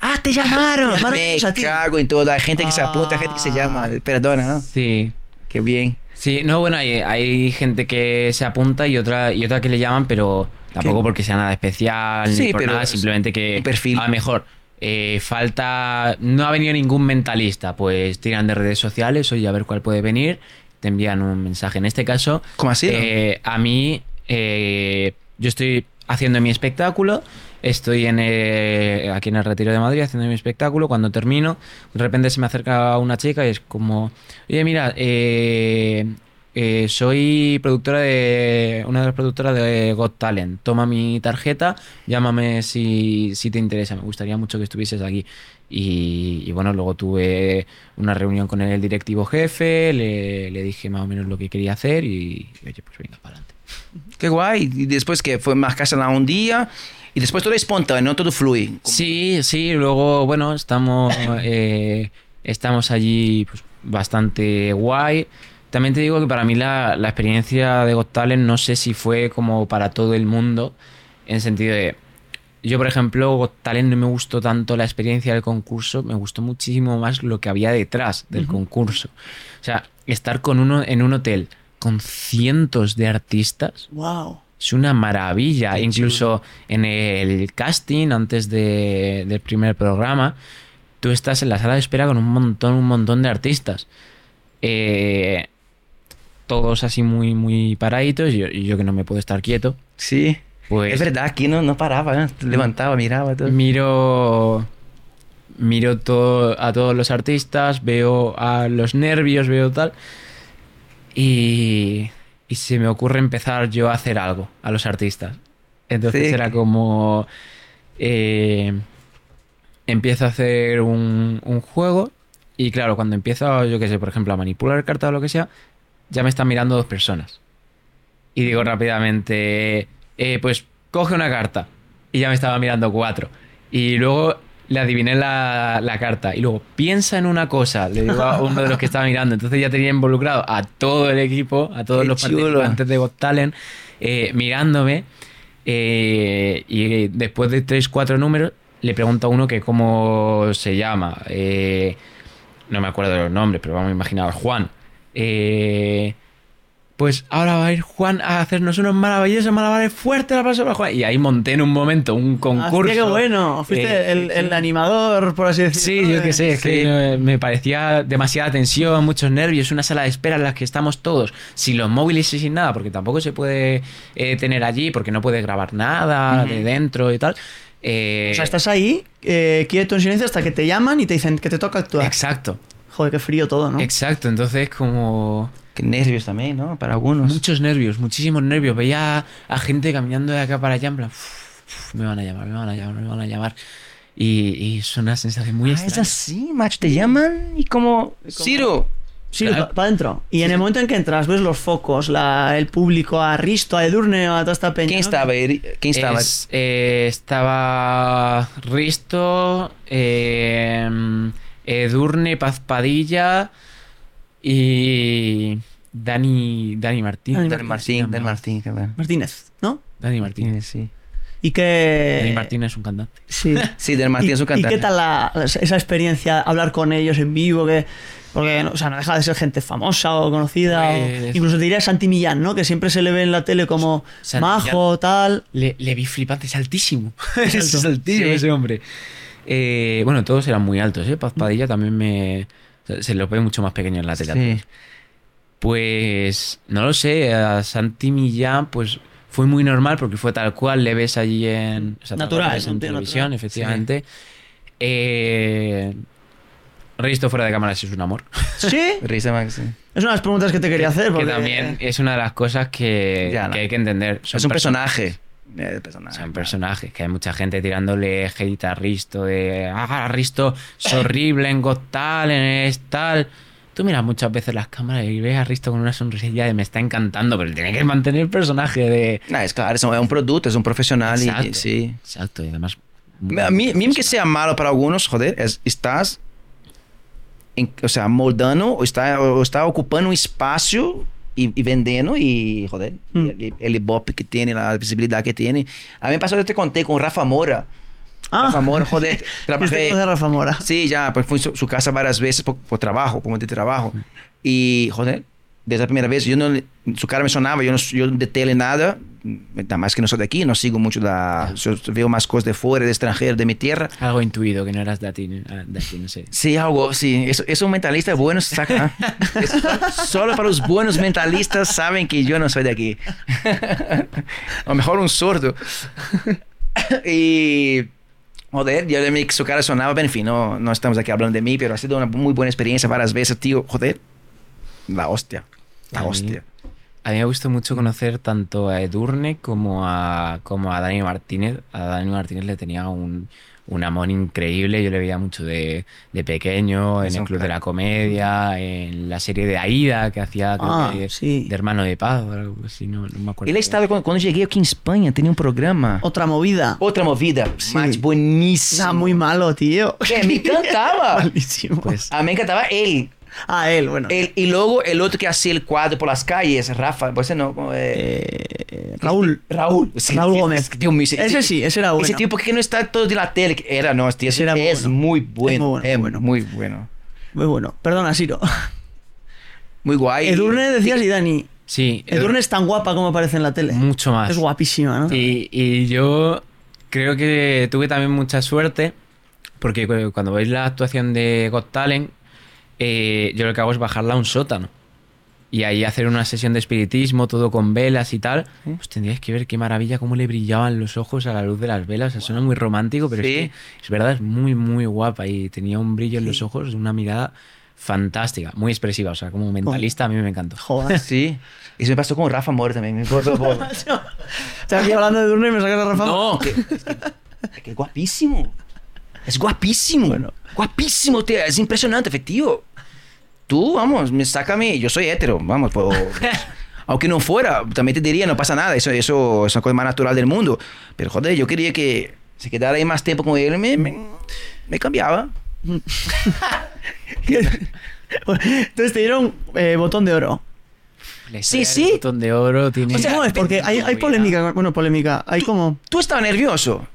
Ah, te llamaron. Me ellos a ti. cago en todo. Hay gente que se apunta, Ah. gente que se llama. Perdona, ¿no? Sí. Qué bien. Sí, no, bueno, hay, hay gente que se apunta y otra, y otra que le llaman, pero tampoco ¿Qué? porque sea nada especial Sí, ni por pero nada, simplemente que perfil. a lo mejor eh, falta, no ha venido ningún mentalista, pues tiran de redes sociales, oye, a ver cuál puede venir, te envían un mensaje. En este caso, ¿Cómo ha sido? eh, a mí, eh, yo estoy haciendo mi espectáculo, estoy en, eh, aquí en el Retiro de Madrid haciendo mi espectáculo, cuando termino, de repente se me acerca una chica y es como, oye, mira, eh, eh, soy productora de, una de las productoras de Got Talent, toma mi tarjeta, llámame si, te interesa, me gustaría mucho que estuvieses aquí. Y, bueno, luego tuve una reunión con el directivo jefe, le, le dije más o menos lo que quería hacer y, y, oye, pues venga, para. Qué guay. Y después que fue marcársela un día. Y después todo es espontáneo, no todo fluye. Sí, sí, luego, bueno, estamos, eh, estamos allí pues, bastante guay. También te digo que para mí la, la experiencia de Got Talent no sé si fue como para todo el mundo, en el sentido de, yo por ejemplo, Got Talent no me gustó tanto la experiencia del concurso, me gustó muchísimo más lo que había detrás del concurso. O sea, estar con uno en un hotel con cientos de artistas, ¡Wow! Es una maravilla. Qué Incluso en el casting, antes de- del primer programa, tú estás en la sala de espera con un montón, un montón de artistas. Eh, todos así muy, muy paraditos. Y yo, que no me puedo estar quieto. Sí. Pues Es verdad, aquí no, no paraba, ¿eh? levantaba, miraba. Todo. miro miro todo, a todos los artistas, veo a los nervios, veo tal y, y se me ocurre empezar yo a hacer algo a los artistas. Entonces Sí. era como eh, empiezo a hacer un, un juego y claro, cuando empiezo, yo qué sé, por ejemplo, a manipular cartas o lo que sea, ya me están mirando dos personas. Y digo rápidamente, eh, pues coge una carta. Y ya me estaba mirando cuatro. Y luego le adiviné la, la carta. Y luego piensa en una cosa, le digo a uno de los que estaba mirando. Entonces ya tenía involucrado a todo el equipo, a todos Qué los chulo. participantes de Got Talent, eh, mirándome. Eh, y después de tres, cuatro números, le pregunto a uno que cómo se llama. Eh, no me acuerdo de los nombres, pero vamos a imaginar, Juan. Eh, pues ahora va a ir Juan a hacernos unos maravillosos malabares fuertes la próxima Juan. Y ahí monté en un momento un concurso. Hostia, qué bueno. Fuiste Eh, el, el animador, por así decirlo. Sí, yo qué sé, es Sí. que me parecía demasiada tensión, muchos nervios, una sala de espera en la que estamos todos sin los móviles y sin nada, porque tampoco se puede eh, tener allí, porque no puedes grabar nada de dentro y tal. Eh, O sea, estás ahí, eh, quieto en silencio hasta que te llaman y te dicen que te toca actuar. Exacto, Joder, qué frío todo, ¿no? exacto. Entonces, como Qué nervios también, ¿no? Para algunos. muchos nervios, muchísimos nervios. Veía a gente caminando de acá para allá, en plan, "Uf, uf, me van a llamar, me van a llamar, me van a llamar. Y, y es una sensación muy Ah, es extraña. así, macho. Te llaman y como... Ciro. Sí, Claro. para adentro. Y en el momento en que entras, ves los focos, la, el público, a Risto, a Edurne, a toda esta peña. ¿Quién estaba? ¿Quién estaba? Es- eh, estaba Risto, eh, Edurne, Paz Padilla y Dani, Dani Martín. Dani Martín, Martín. Martínez, ¿no? Dani Martín. Sí. Y que... Dani Martín es un cantante. Sí. Sí, del Martín ¿Y, es un ¿Y cantante. qué tal la- esa experiencia, hablar con ellos en vivo? Que, porque o sea, no deja de ser gente famosa o conocida. o- Pues- incluso te diría Santi Millán, ¿no? Que siempre se le ve en la tele como Santi majo, tal. Le, le vi flipante, es altísimo. es altísimo Sí. ese hombre. Eh, bueno, todos eran muy altos, ¿eh? Paz Padilla también me... Se, lo ve mucho más pequeño en la tele. Sí. todos. Pues no lo sé, a Santi Millán pues fue muy normal porque fue tal cual le ves allí en, o sea, Natural, en televisión, natural. efectivamente. Eh, Risto fuera de cámaras es un amor. ¿Sí? Risa Max, sí. Es una de las preguntas que te quería hacer. Que también es una de las cosas que, Ya, no. que hay que entender. Son Es un perso- personaje. Eh, personaje. Son personajes, que hay mucha gente tirándole hate a Risto de ah, Risto es horrible en Got Talent, es tal. Tú miras muchas veces las cámaras y ves a Risto con una sonrisilla de me está encantando, pero tiene que mantener el personaje de. No, es claro, es un, un producto, es un profesional Exacto. y, sí. Exacto, y además. A mí, mismo que sea malo para algunos, joder, es- estás, en- o sea, moldando o está, o está ocupando un espacio y, y vendendo joder, Mm. el, el ibope que tiene, la visibilidad que tiene. A mí me pasó, yo te conté con Rafa Mora. Ah, Rafa Mora, joder, trabajé, de Rafa Mora. Sí, ya, pues fui a su, su casa varias veces por, por trabajo, por de trabajo. Y, joder, desde la primera vez, yo no, su cara me sonaba, yo no yo de tele nada, nada más que no soy de aquí, no sigo mucho, la, yo veo más cosas de fuera, de extranjero, de mi tierra. Algo intuido, que no eras de aquí, de aquí, no sé. Sí, algo, sí, eso, eso mentalista bueno, saca. Eso solo para los buenos mentalistas saben que yo no soy de aquí. a lo mejor un sordo. y... Joder, yo que su cara sonaba, pero en fin, no, no estamos aquí hablando de mí, pero ha sido una muy buena experiencia varias veces, tío. Joder, la hostia, la hostia. A mí me gustó mucho conocer tanto a Edurne como a, como a Dani Martínez. A Dani Martínez le tenía un, un amor increíble. Yo le veía mucho de, de pequeño, en el Club de la Comedia, en la serie de Aida que hacía Ah, que sí. de Hermano de Paz o algo así, no, no me acuerdo. Él estaba, cuando, cuando llegué aquí en España, tenía un programa. Otra movida. Otra movida, Sí. Max, buenísimo. Está muy malo, tío. Que me encantaba. Malísimo. Pues- A mí me encantaba él. Ah, él, bueno. El- y luego el otro que hacía el cuadro por las calles, Rafa, pues no, como, eh, Eh, Raúl. Raúl. Sí, Raúl Gómez. que, ese, Ese sí, ese era bueno. Ese tío, ¿por qué no está todo de la tele? Era, no, este Ese era es bueno. muy bueno. Es muy bueno, muy muy bueno. Muy bueno. Perdona, Siro. Muy guay. Edurne decías y Dani. Sí, Edurne es tan guapa como aparece en la tele. mucho más. Es guapísima, ¿no? Y, y yo creo que tuve también mucha suerte, porque cu- cuando veis la actuación de Got Talent, eh, yo lo que hago es bajarla a un sótano. Y ahí hacer una sesión de espiritismo, todo con velas y tal. Pues tendríais que ver qué maravilla, cómo le brillaban los ojos a la luz de las velas. O sea, suena muy romántico, pero Sí. es que es verdad, es muy, muy guapa. Y tenía un brillo en los ojos, una mirada fantástica, muy expresiva. O sea, como mentalista a mí me encantó. Joder. Sí. Eso me pasó con Rafa Mora también. Me acuerdo Estás aquí hablando de Edurne y me sacas a Rafa. No, que, es que, es que guapísimo. Es guapísimo. Guapísimo, tío. Es impresionante, efectivo. Tú, vamos, me sácame. Yo soy hétero, vamos, pero- aunque no fuera, también te diría, no pasa nada. Eso, eso es una cosa más natural del mundo. Pero joder, yo quería que se quedara ahí más tiempo con él. Me, me, me cambiaba. Entonces te dieron eh, botón de oro. La Sí, sí. botón de oro tiene... O sea, no, es porque hay, hay polémica. Bueno, polémica. Hay como. Tú estabas nervioso.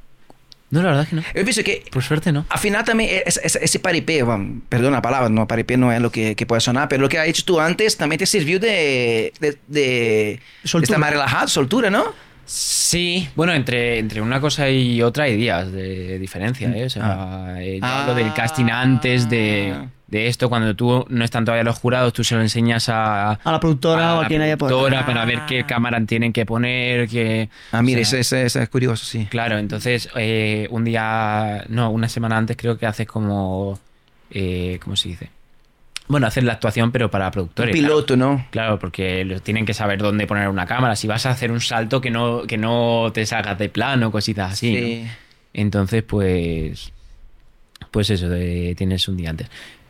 No, la verdad es que no. Yo pienso que Por suerte no. Al final también es- es- ese paripé, bueno, perdón la palabra, no, paripé no es lo que, que puede sonar, pero lo que has hecho tú antes también te sirvió de, de, de Soltura. estar más relajado, soltura, ¿no? Sí, bueno, entre, entre una cosa y otra hay días de diferencia, ¿eh? O sea, eh, Ah. lo del casting antes de, de esto, cuando tú no están todavía los jurados, tú se lo enseñas a, A la productora o a quien haya por productora para ver qué cámara tienen que poner, que... Ah, mira, o sea, eso, es curioso, sí. Claro, entonces eh, un día, no, una semana antes creo que haces como, eh, ¿cómo se dice? Bueno, hacer la actuación pero para productores. claro. piloto, ¿no? Claro, porque tienen que saber dónde poner una cámara. Si vas a hacer un salto que no, que no te salgas de plano, cositas así. ¿no? Sí. Entonces, pues. Pues eso, de- tienes un día antes.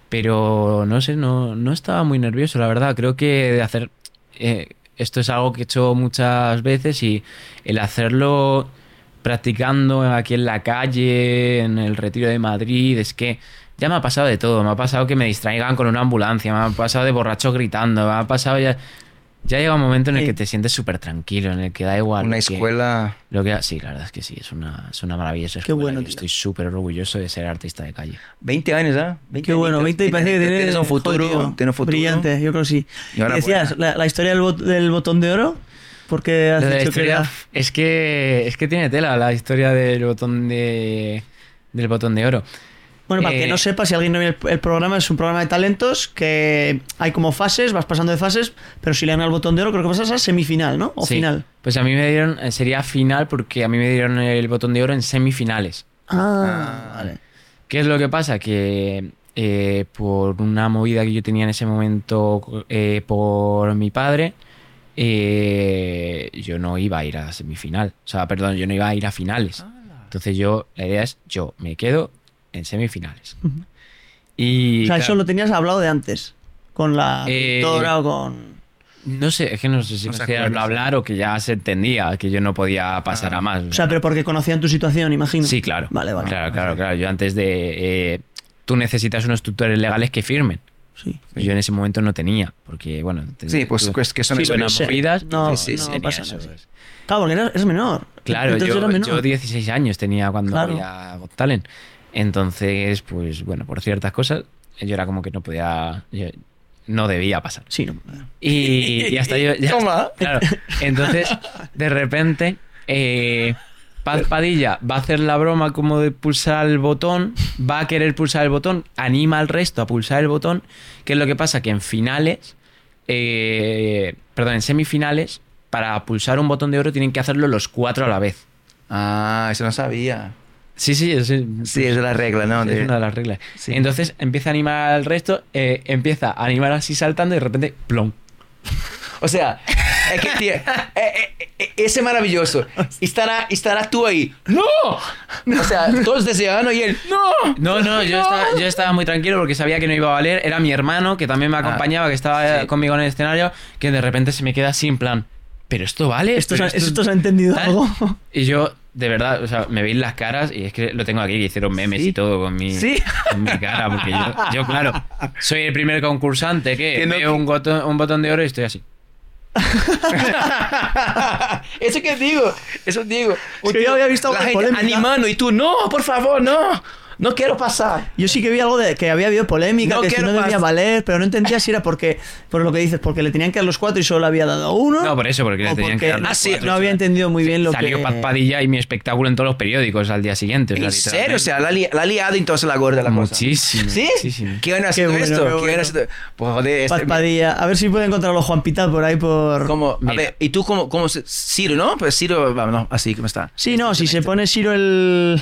Pero no sé, no, no estaba muy nervioso, la verdad. Creo que de hacer. eh, esto es algo que he hecho muchas veces y el hacerlo practicando aquí en la calle, en el retiro de Madrid, es que ya me ha pasado de todo. Me ha pasado que me distraigan con una ambulancia, me ha pasado de borrachos gritando, me ha pasado ya. Ya llega un momento en el Sí. que te sientes súper tranquilo, en el que da igual. Una lo que- escuela... lo que, sí, la verdad es que sí, es una, es una maravillosa Qué escuela bueno, y tío. Estoy súper orgulloso de ser artista de calle. 20 años, ¿ah? 20 Qué bueno, añitos. 20 y parece que tiene Tienes un futuro, tío, tienes un futuro. Brillante, yo creo que sí. Y ahora, decías, bueno. la, la historia del, bot- del botón de oro, porque has dicho que era... es que es que tiene tela la historia del botón de del botón de oro. Bueno, para el que Eh, no sepa, si alguien no ve el, el programa, es un programa de talentos que hay como fases, vas pasando de fases, pero si le dan al botón de oro, creo que pasas a semifinal, ¿no? O Sí. final. Pues a mí me dieron eh, sería final porque a mí me dieron el botón de oro en semifinales. Ah, vale. ¿Qué es lo que pasa? Que eh, por una movida que yo tenía en ese momento eh, por mi padre, eh, yo no iba a ir a semifinal. O sea, perdón, yo no iba a ir a finales. Entonces yo, la idea es, yo me quedo en semifinales. Y o sea, claro, eso lo tenías hablado de antes, con la Eh, o con... no sé, es que no sé si sí. hablar o que ya se entendía que yo no podía pasar a más. O sea, pero porque conocían tu situación, imagino. Sí, claro. Vale, vale. Claro, claro, claro. Yo antes de... eh, tú necesitas unos tutores legales que firmen. Sí. Pues yo en ese momento no tenía, porque bueno... te- Sí, pues, pues que son sí. movidas. No, Sí, sí, sí. no pasa nada. pues. Claro, porque eres, menor. Claro, yo, menor. yo 16 años tenía cuando Claro. había Got Talent. Entonces, pues bueno, por ciertas cosas, yo era como que no podía... yo no debía pasar. Sí, no. Y, y hasta yo... ya- Toma. Claro. Entonces, de repente, eh, Paz Padilla va a hacer la broma como de pulsar el botón, va a querer pulsar el botón, anima al resto a pulsar el botón. ¿Qué es lo que pasa? Que en finales, eh, perdón, en semifinales, para pulsar un botón de oro tienen que hacerlo los cuatro a la vez. Ah, eso no sabía. Sí, sí, es, Sí, es la regla, ¿no? es una de las reglas. Sí. Entonces empieza a animar al resto, eh, empieza a animar así saltando y de repente, plom. O sea, es que, tío, eh, eh, ese es maravilloso. Estará, estará tú ahí. ¡No! O sea, todos deseando y él. ¡No! No, no, yo, Estaba, yo estaba muy tranquilo porque sabía que no iba a valer. Era mi hermano, que también me acompañaba, que estaba sí. conmigo en el escenario, que de repente se me queda así en plan, ¿pero esto vale? ¿Esto, ¿Pero se ha- ¿Esto se ha entendido tal?". algo? Y yo, de verdad, o sea, me veis las caras y es que lo tengo aquí, que hicieron memes Sí. y todo con mi, Sí. con mi cara, porque yo, yo, claro, soy el primer concursante que, no- veo un botón, un botón de oro y estoy así. eso que digo, eso digo. Es que yo había visto la gente polémica. animando y tú, no, por favor, no. No quiero pasar. Yo sí que vi algo de que había habido polémica, No que si no debía valer, pero no entendía si era porque, por lo que dices, porque le tenían que dar los cuatro y solo le había dado uno. No, por eso, porque le tenían que dar los no- cuatro. no había entendido muy bien lo Salió que... Paz Padilla y mi espectáculo en todos los periódicos al día siguiente. o sea, ¿En serio? O sea, la, li- la ha liado entonces la gorda la cosa. Muchísimo. ¿Sí? muchísimo. ¿Qué bueno ha sido bueno, esto? qué ¿Qué bueno? Pues joder, Paz este- Padilla. A ver si puede encontrar a los Juan Pita por ahí por... como, a Mira. ver, ¿y tú cómo, cómo se- Ciro, no? Pues Ciro, vamos, no, así, ¿cómo está? Sí, no, si se pone Siro el...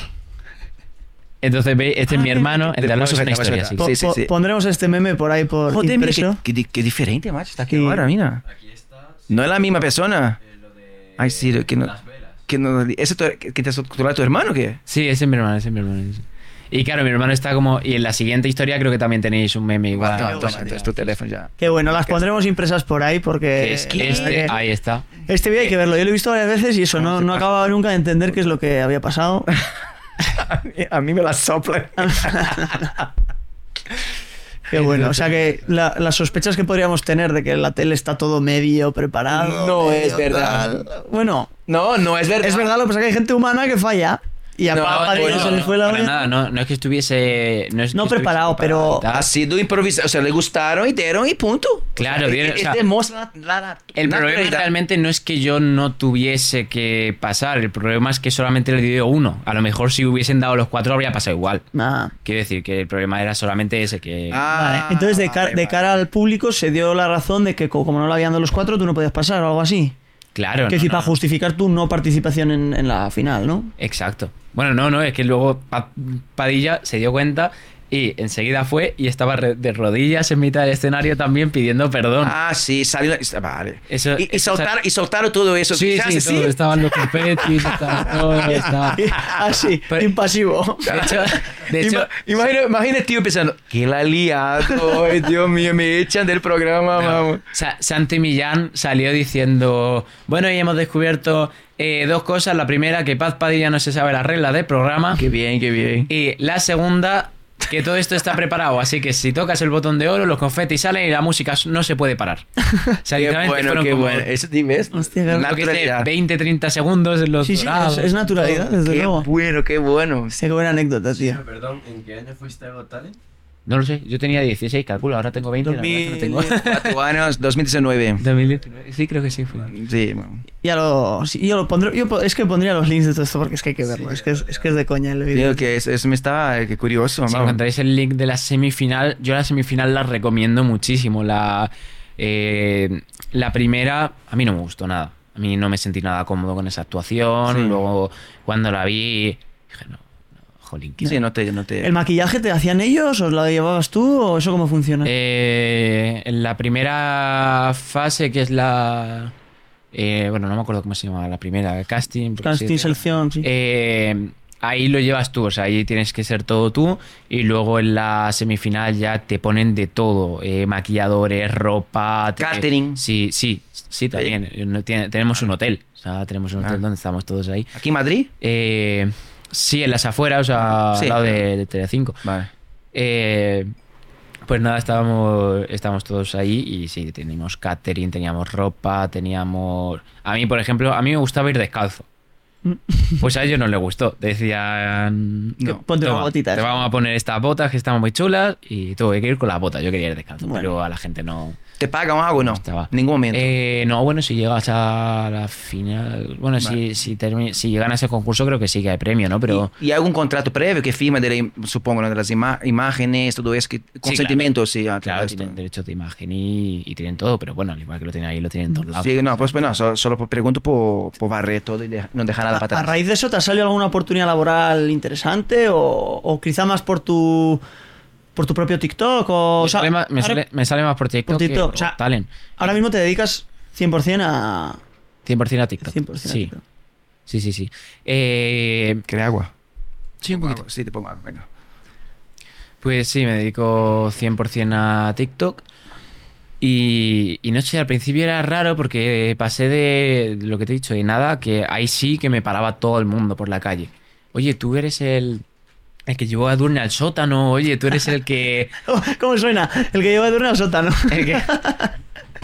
Entonces, ve, este es mi hermano, el de al lado es una historia, sí. po- sí, po- sí. Pondremos este meme por ahí por Joder, mira, qué, impreso. qué, di- qué diferente, macho. Está aquí Sí. ahora, mira. Aquí está No es la misma persona. eh, lo Ay, Ciro, que no... las velas. Que no ¿Ese tu, que te has tu hermano o qué? Sí, ese es mi hermano, ese es mi hermano. sí. Y claro, mi hermano está como... Y en la siguiente historia creo que también tenéis un meme igual. Toma, toma, entonces tu teléfono ya. Que bueno, las pondremos impresas por ahí porque... Que es este, ahí está. Este vídeo hay que verlo. Yo lo he visto varias veces y eso, no, no acababa nunca de entender qué es lo que había pasado. A mí me la sopla. Qué bueno. O sea que la- las sospechas que podríamos tener de que en la tele está todo medio preparado. No medio es verdad. tal. Bueno, No, no es verdad. es verdad, lo que pasa es que hay gente humana que falla. Y a No, Padilla bueno, se le fue la para nada, no, no es que estuviese... No, es que No estuviese preparado, pero-. Ha sido improvisado. O sea, le gustaron y dieron y punto. Claro, o sea, dieron- es- o sea, es demuestra la, la- El problema realmente no es que yo no tuviese que pasar, el problema es que solamente le dio uno. A lo mejor si hubiesen dado los cuatro habría pasado igual. Ah, Quiero decir que el problema era solamente ese, que... Ah, vale. Entonces, de, car- vale, de vale. cara al público, se dio la razón de que, co- como no lo habían dado los cuatro, tú no podías pasar o algo así. Claro. que no, no, para justificar tu no participación en, en la final, ¿no? Exacto. Bueno, no, no, es que luego Pa- Padilla se dio cuenta y enseguida fue y estaba de rodillas en mitad del escenario también pidiendo perdón. Ah, sí, salió. Vale. Eso- y, y, soltaron, y soltaron todo eso. sí, ¿Qué sí, todo, estaban los todo, estaba- Así, Pero- impasivo. De hecho, de hecho imagina, imagina el tío pensando, que la liado, ay, Dios mío, me echan del programa, vamos. Sa- Santi Millán salió diciendo, bueno, y hemos descubierto eh, dos cosas. La primera, que Paz Padilla no se sabe las reglas del programa. Qué bien, qué bien. Y la segunda, que todo esto está preparado. Así que si tocas el botón de oro, los confetis salen y la música no se puede parar. O sea, Qué literalmente bueno, fueron qué como, bueno. Eso sí, ¿ves? Hostia, qué- qué Naturalidad. 20, 30 segundos en los Sí, sí, es, es naturalidad, desde Qué luego. bueno, qué bueno. Hostia, qué buena anécdota, tío. Pero, perdón, ¿en qué año fuiste a Got Talent? No lo sé, yo tenía 16, calculo, ahora tengo 20. la verdad es que no tengo. 4 años, 2019. 2019, sí, creo que sí fue. Sí, bueno. Ya lo, sí, yo lo pondré. Yo es que pondría los links de todo esto porque es que hay que verlo. es, que es, es que es de coña el vídeo. Digo que eso, eso me estaba eh, que curioso. Si vamos. encontráis el link de la semifinal, yo la semifinal la recomiendo muchísimo. La, eh, la primera, a mí no me gustó nada. A mí no me sentí nada cómodo con esa actuación. Sí. Luego, cuando la vi, dije, no jolín, ¿qué Sí, no te, no te... ¿El maquillaje te hacían ellos? ¿Os lo llevabas tú? ¿O eso cómo funciona? Eh, en la primera fase, que es la. eh, bueno, no me acuerdo cómo se llama la primera, el casting. Casting, sí, selección, sí. Eh, ahí lo llevas tú, o sea, ahí tienes que ser todo tú. Y luego en la semifinal ya te ponen de todo: eh, maquilladores, ropa. te- Catering. Sí, sí, sí, también. Tenemos un hotel, o sea, tenemos un hotel Ah. donde estamos todos ahí. ¿Aquí en Madrid? Eh, sí, en las afueras, o sea, Sí. al lado de, de Telecinco. Vale. Eh, pues nada, estábamos, estábamos todos ahí y sí, teníamos catering, teníamos ropa, teníamos... A mí, por ejemplo, a mí me gustaba ir descalzo. Pues a ellos no les gustó. Decían... Que ponte "Toma, unas botitas". Te vamos a poner estas botas que están muy chulas y tuve que ir con las botas. Yo quería ir descalzo, Bueno. pero a la gente no... ¿Te pagan algo o no? Estaba. Ningún momento. Eh, no, bueno, si llegas a la final... Bueno, si, si, termi- si llegan a ese concurso creo que sí que hay premio, ¿no? Pero... ¿Y, y hay algún contrato previo que firma, de la- supongo, ¿no? de las ima- imágenes, todo eso? Que, consentimiento, sí. ah, Claro, tienen derechos de imagen y, y tienen todo, pero bueno, al igual que lo tienen ahí, lo tienen en todos lados. Sí, no, pues bueno, solo, solo pregunto por, por barrer todo y de- no dejar nada a, para a atrás. raíz de eso, ¿te ha salido alguna oportunidad laboral interesante? ¿O, o quizá más por tu por tu propio TikTok? O, me, o sea, sale más, me, ahora, sale, me sale más por TikTok, por TikTok, que o sea, por Talent. ahora mismo te dedicas 100% a... 100% a TikTok. 100% a sí. TikTok. sí, sí, sí. Eh, ¿Quiere agua? sí, un poquito. Sí, te pongo agua, venga. Pues sí, me dedico 100% a TikTok. Y, y no sé, al principio era raro porque pasé de lo que te he dicho, de nada, que ahí sí que me paraba todo el mundo por la calle. Oye, tú eres el, el que llevó a Durne al sótano, oye, tú eres el que... ¿Cómo suena? El que lleva de una sótano. el que-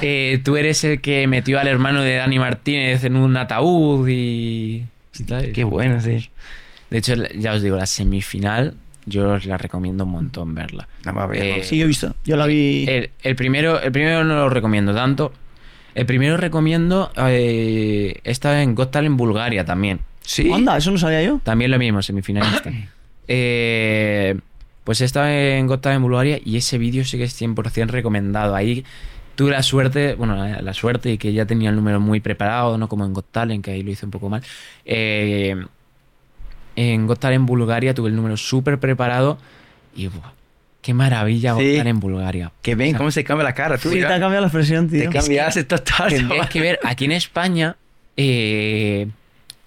eh, tú eres el que metió al hermano de Dani Martínez en un ataúd y... Qué bueno, sí. De hecho, ya os digo, la semifinal yo os la recomiendo un montón verla. A ver. Eh, Sí, yo he visto. Yo la vi. El, el primero, el primero no lo recomiendo tanto. El primero recomiendo. Eh, estaba en Got Talent en Bulgaria también. sí. Anda, eso no sabía yo. También lo mismo, semifinalista. Eh, pues estaba en Got Talent en Bulgaria y ese vídeo sí que es 100% recomendado. Ahí tuve la suerte, bueno, la, la suerte y que ya tenía el número muy preparado, no como en Got Talent, que ahí lo hice un poco mal. Eh, en Got Talent en Bulgaria tuve el número súper preparado y buah, qué maravilla Got Sí. Talent en Bulgaria. Que ven cómo se cambia la cara, tú. Sí, te ya. ha cambiado la expresión, Te tío. cambiaste total. Tendrías que ver, aquí en España, eh,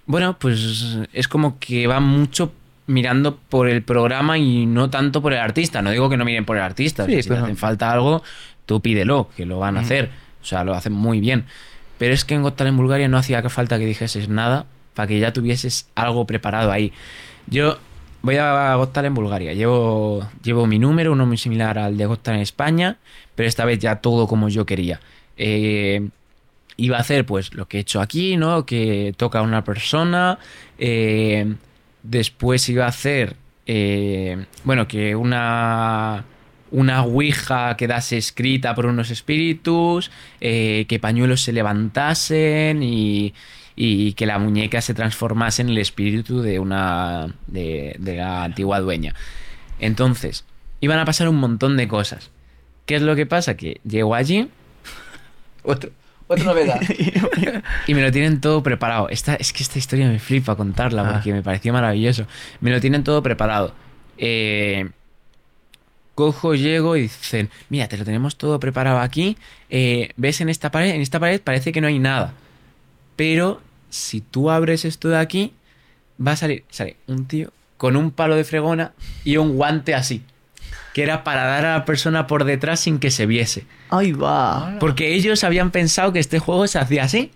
bueno, pues es como que va mucho mirando por el programa y no tanto por el artista. No digo que no miren por el artista. Sí, si te pero- hace falta algo, tú pídelo, que lo van a hacer. O sea, lo hacen muy bien. Pero es que en Got en Bulgaria no hacía falta que dijeses nada para que ya tuvieses algo preparado ahí. Yo voy a Got en Bulgaria. Llevo, llevo mi número, uno muy similar al de Got en España, pero esta vez ya todo como yo quería. Eh, iba a hacer pues lo que he hecho aquí, ¿no? Que toca una persona. eh, después iba a hacer, eh, bueno, que una una ouija quedase escrita por unos espíritus, eh, que pañuelos se levantasen y, y que la muñeca se transformase en el espíritu de una de, de la antigua dueña. Entonces, iban a pasar un montón de cosas. ¿Qué es lo que pasa? Que llego allí, Otro, otra novedad. y me lo tienen todo preparado. Esta, es que esta historia me flipa contarla Ah. porque me pareció maravilloso. Me lo tienen todo preparado. Eh, cojo, llego y dicen, mira, te lo tenemos todo preparado aquí. eh, ¿Ves en esta pared? En esta pared parece que no hay nada. Pero si tú abres esto de aquí, va a salir, sale un tío con un palo de fregona y un guante así. Que era para dar a la persona por detrás sin que se viese. Ahí va. Porque ellos habían pensado que este juego se hacía así.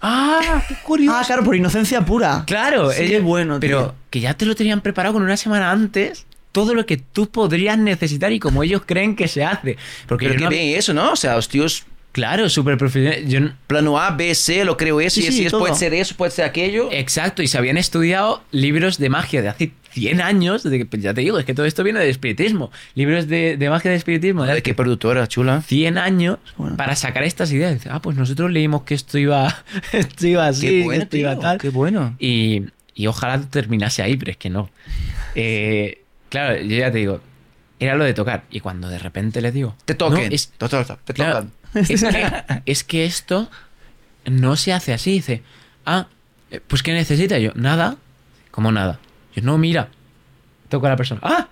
¡Ah! ¡Qué curioso! Ah, claro, por inocencia pura. Claro, Sí, ellos- qué bueno, Pero tío. que ya te lo tenían preparado con una semana antes. Todo lo que tú podrías necesitar y como ellos creen que se hace. Porque Pero que no- ven eso, ¿no? O sea, los tíos, Claro, súper profesional. Yo plano A, B, C, lo creo eso, Sí, y así sí, es, puede ser eso, puede ser aquello. Exacto, y se habían estudiado libros de magia de hace 100 años. De que, pues ya te digo, es que todo esto viene del espiritismo. Libros de, de magia de espiritismo de hace qué productora, chula. 100 años Bueno. para sacar estas ideas. Ah, pues nosotros leímos que esto iba, esto iba así, qué que esto iba tío, tal. qué bueno. Y, y ojalá terminase ahí, pero es que no. Eh, claro, yo ya te digo, era lo de tocar. Y cuando de repente les digo, Te toquen. "No, es, Te tocan, te claro, tocan. es, que, es que esto no se hace así. Dice, ah, eh, pues ¿qué necesita? yo, nada. ¿Cómo nada? Yo, no, mira. Toco a la persona. Ah,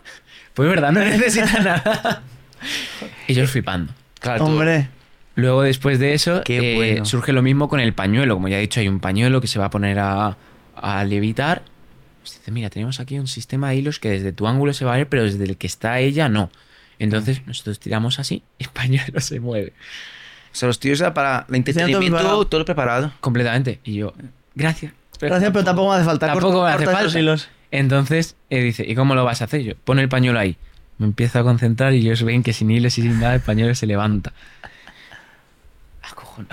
pues verdad, no necesita nada. Y yo flipando. Claro, tú- Hombre. Luego, después de eso, Qué eh, bueno. surge lo mismo con el pañuelo. Como ya he dicho, hay un pañuelo que se va a poner a, a levitar. Pues dice, mira, tenemos aquí un sistema de hilos que desde tu ángulo se va a ver, pero desde el que está ella no. Entonces, nosotros tiramos así y el pañuelo se mueve. O sea, los tíos para todo entretenimiento, preparado. todo preparado. Completamente. Y yo, gracias. Gracias, pero tampoco me hace falta. Tampoco Corta- me hace falta. hilos. Entonces, eh, dice, ¿y cómo lo vas a hacer? Yo, pon el pañuelo ahí. Me empiezo a concentrar y ellos ven que sin hilos y sin nada el pañuelo se levanta.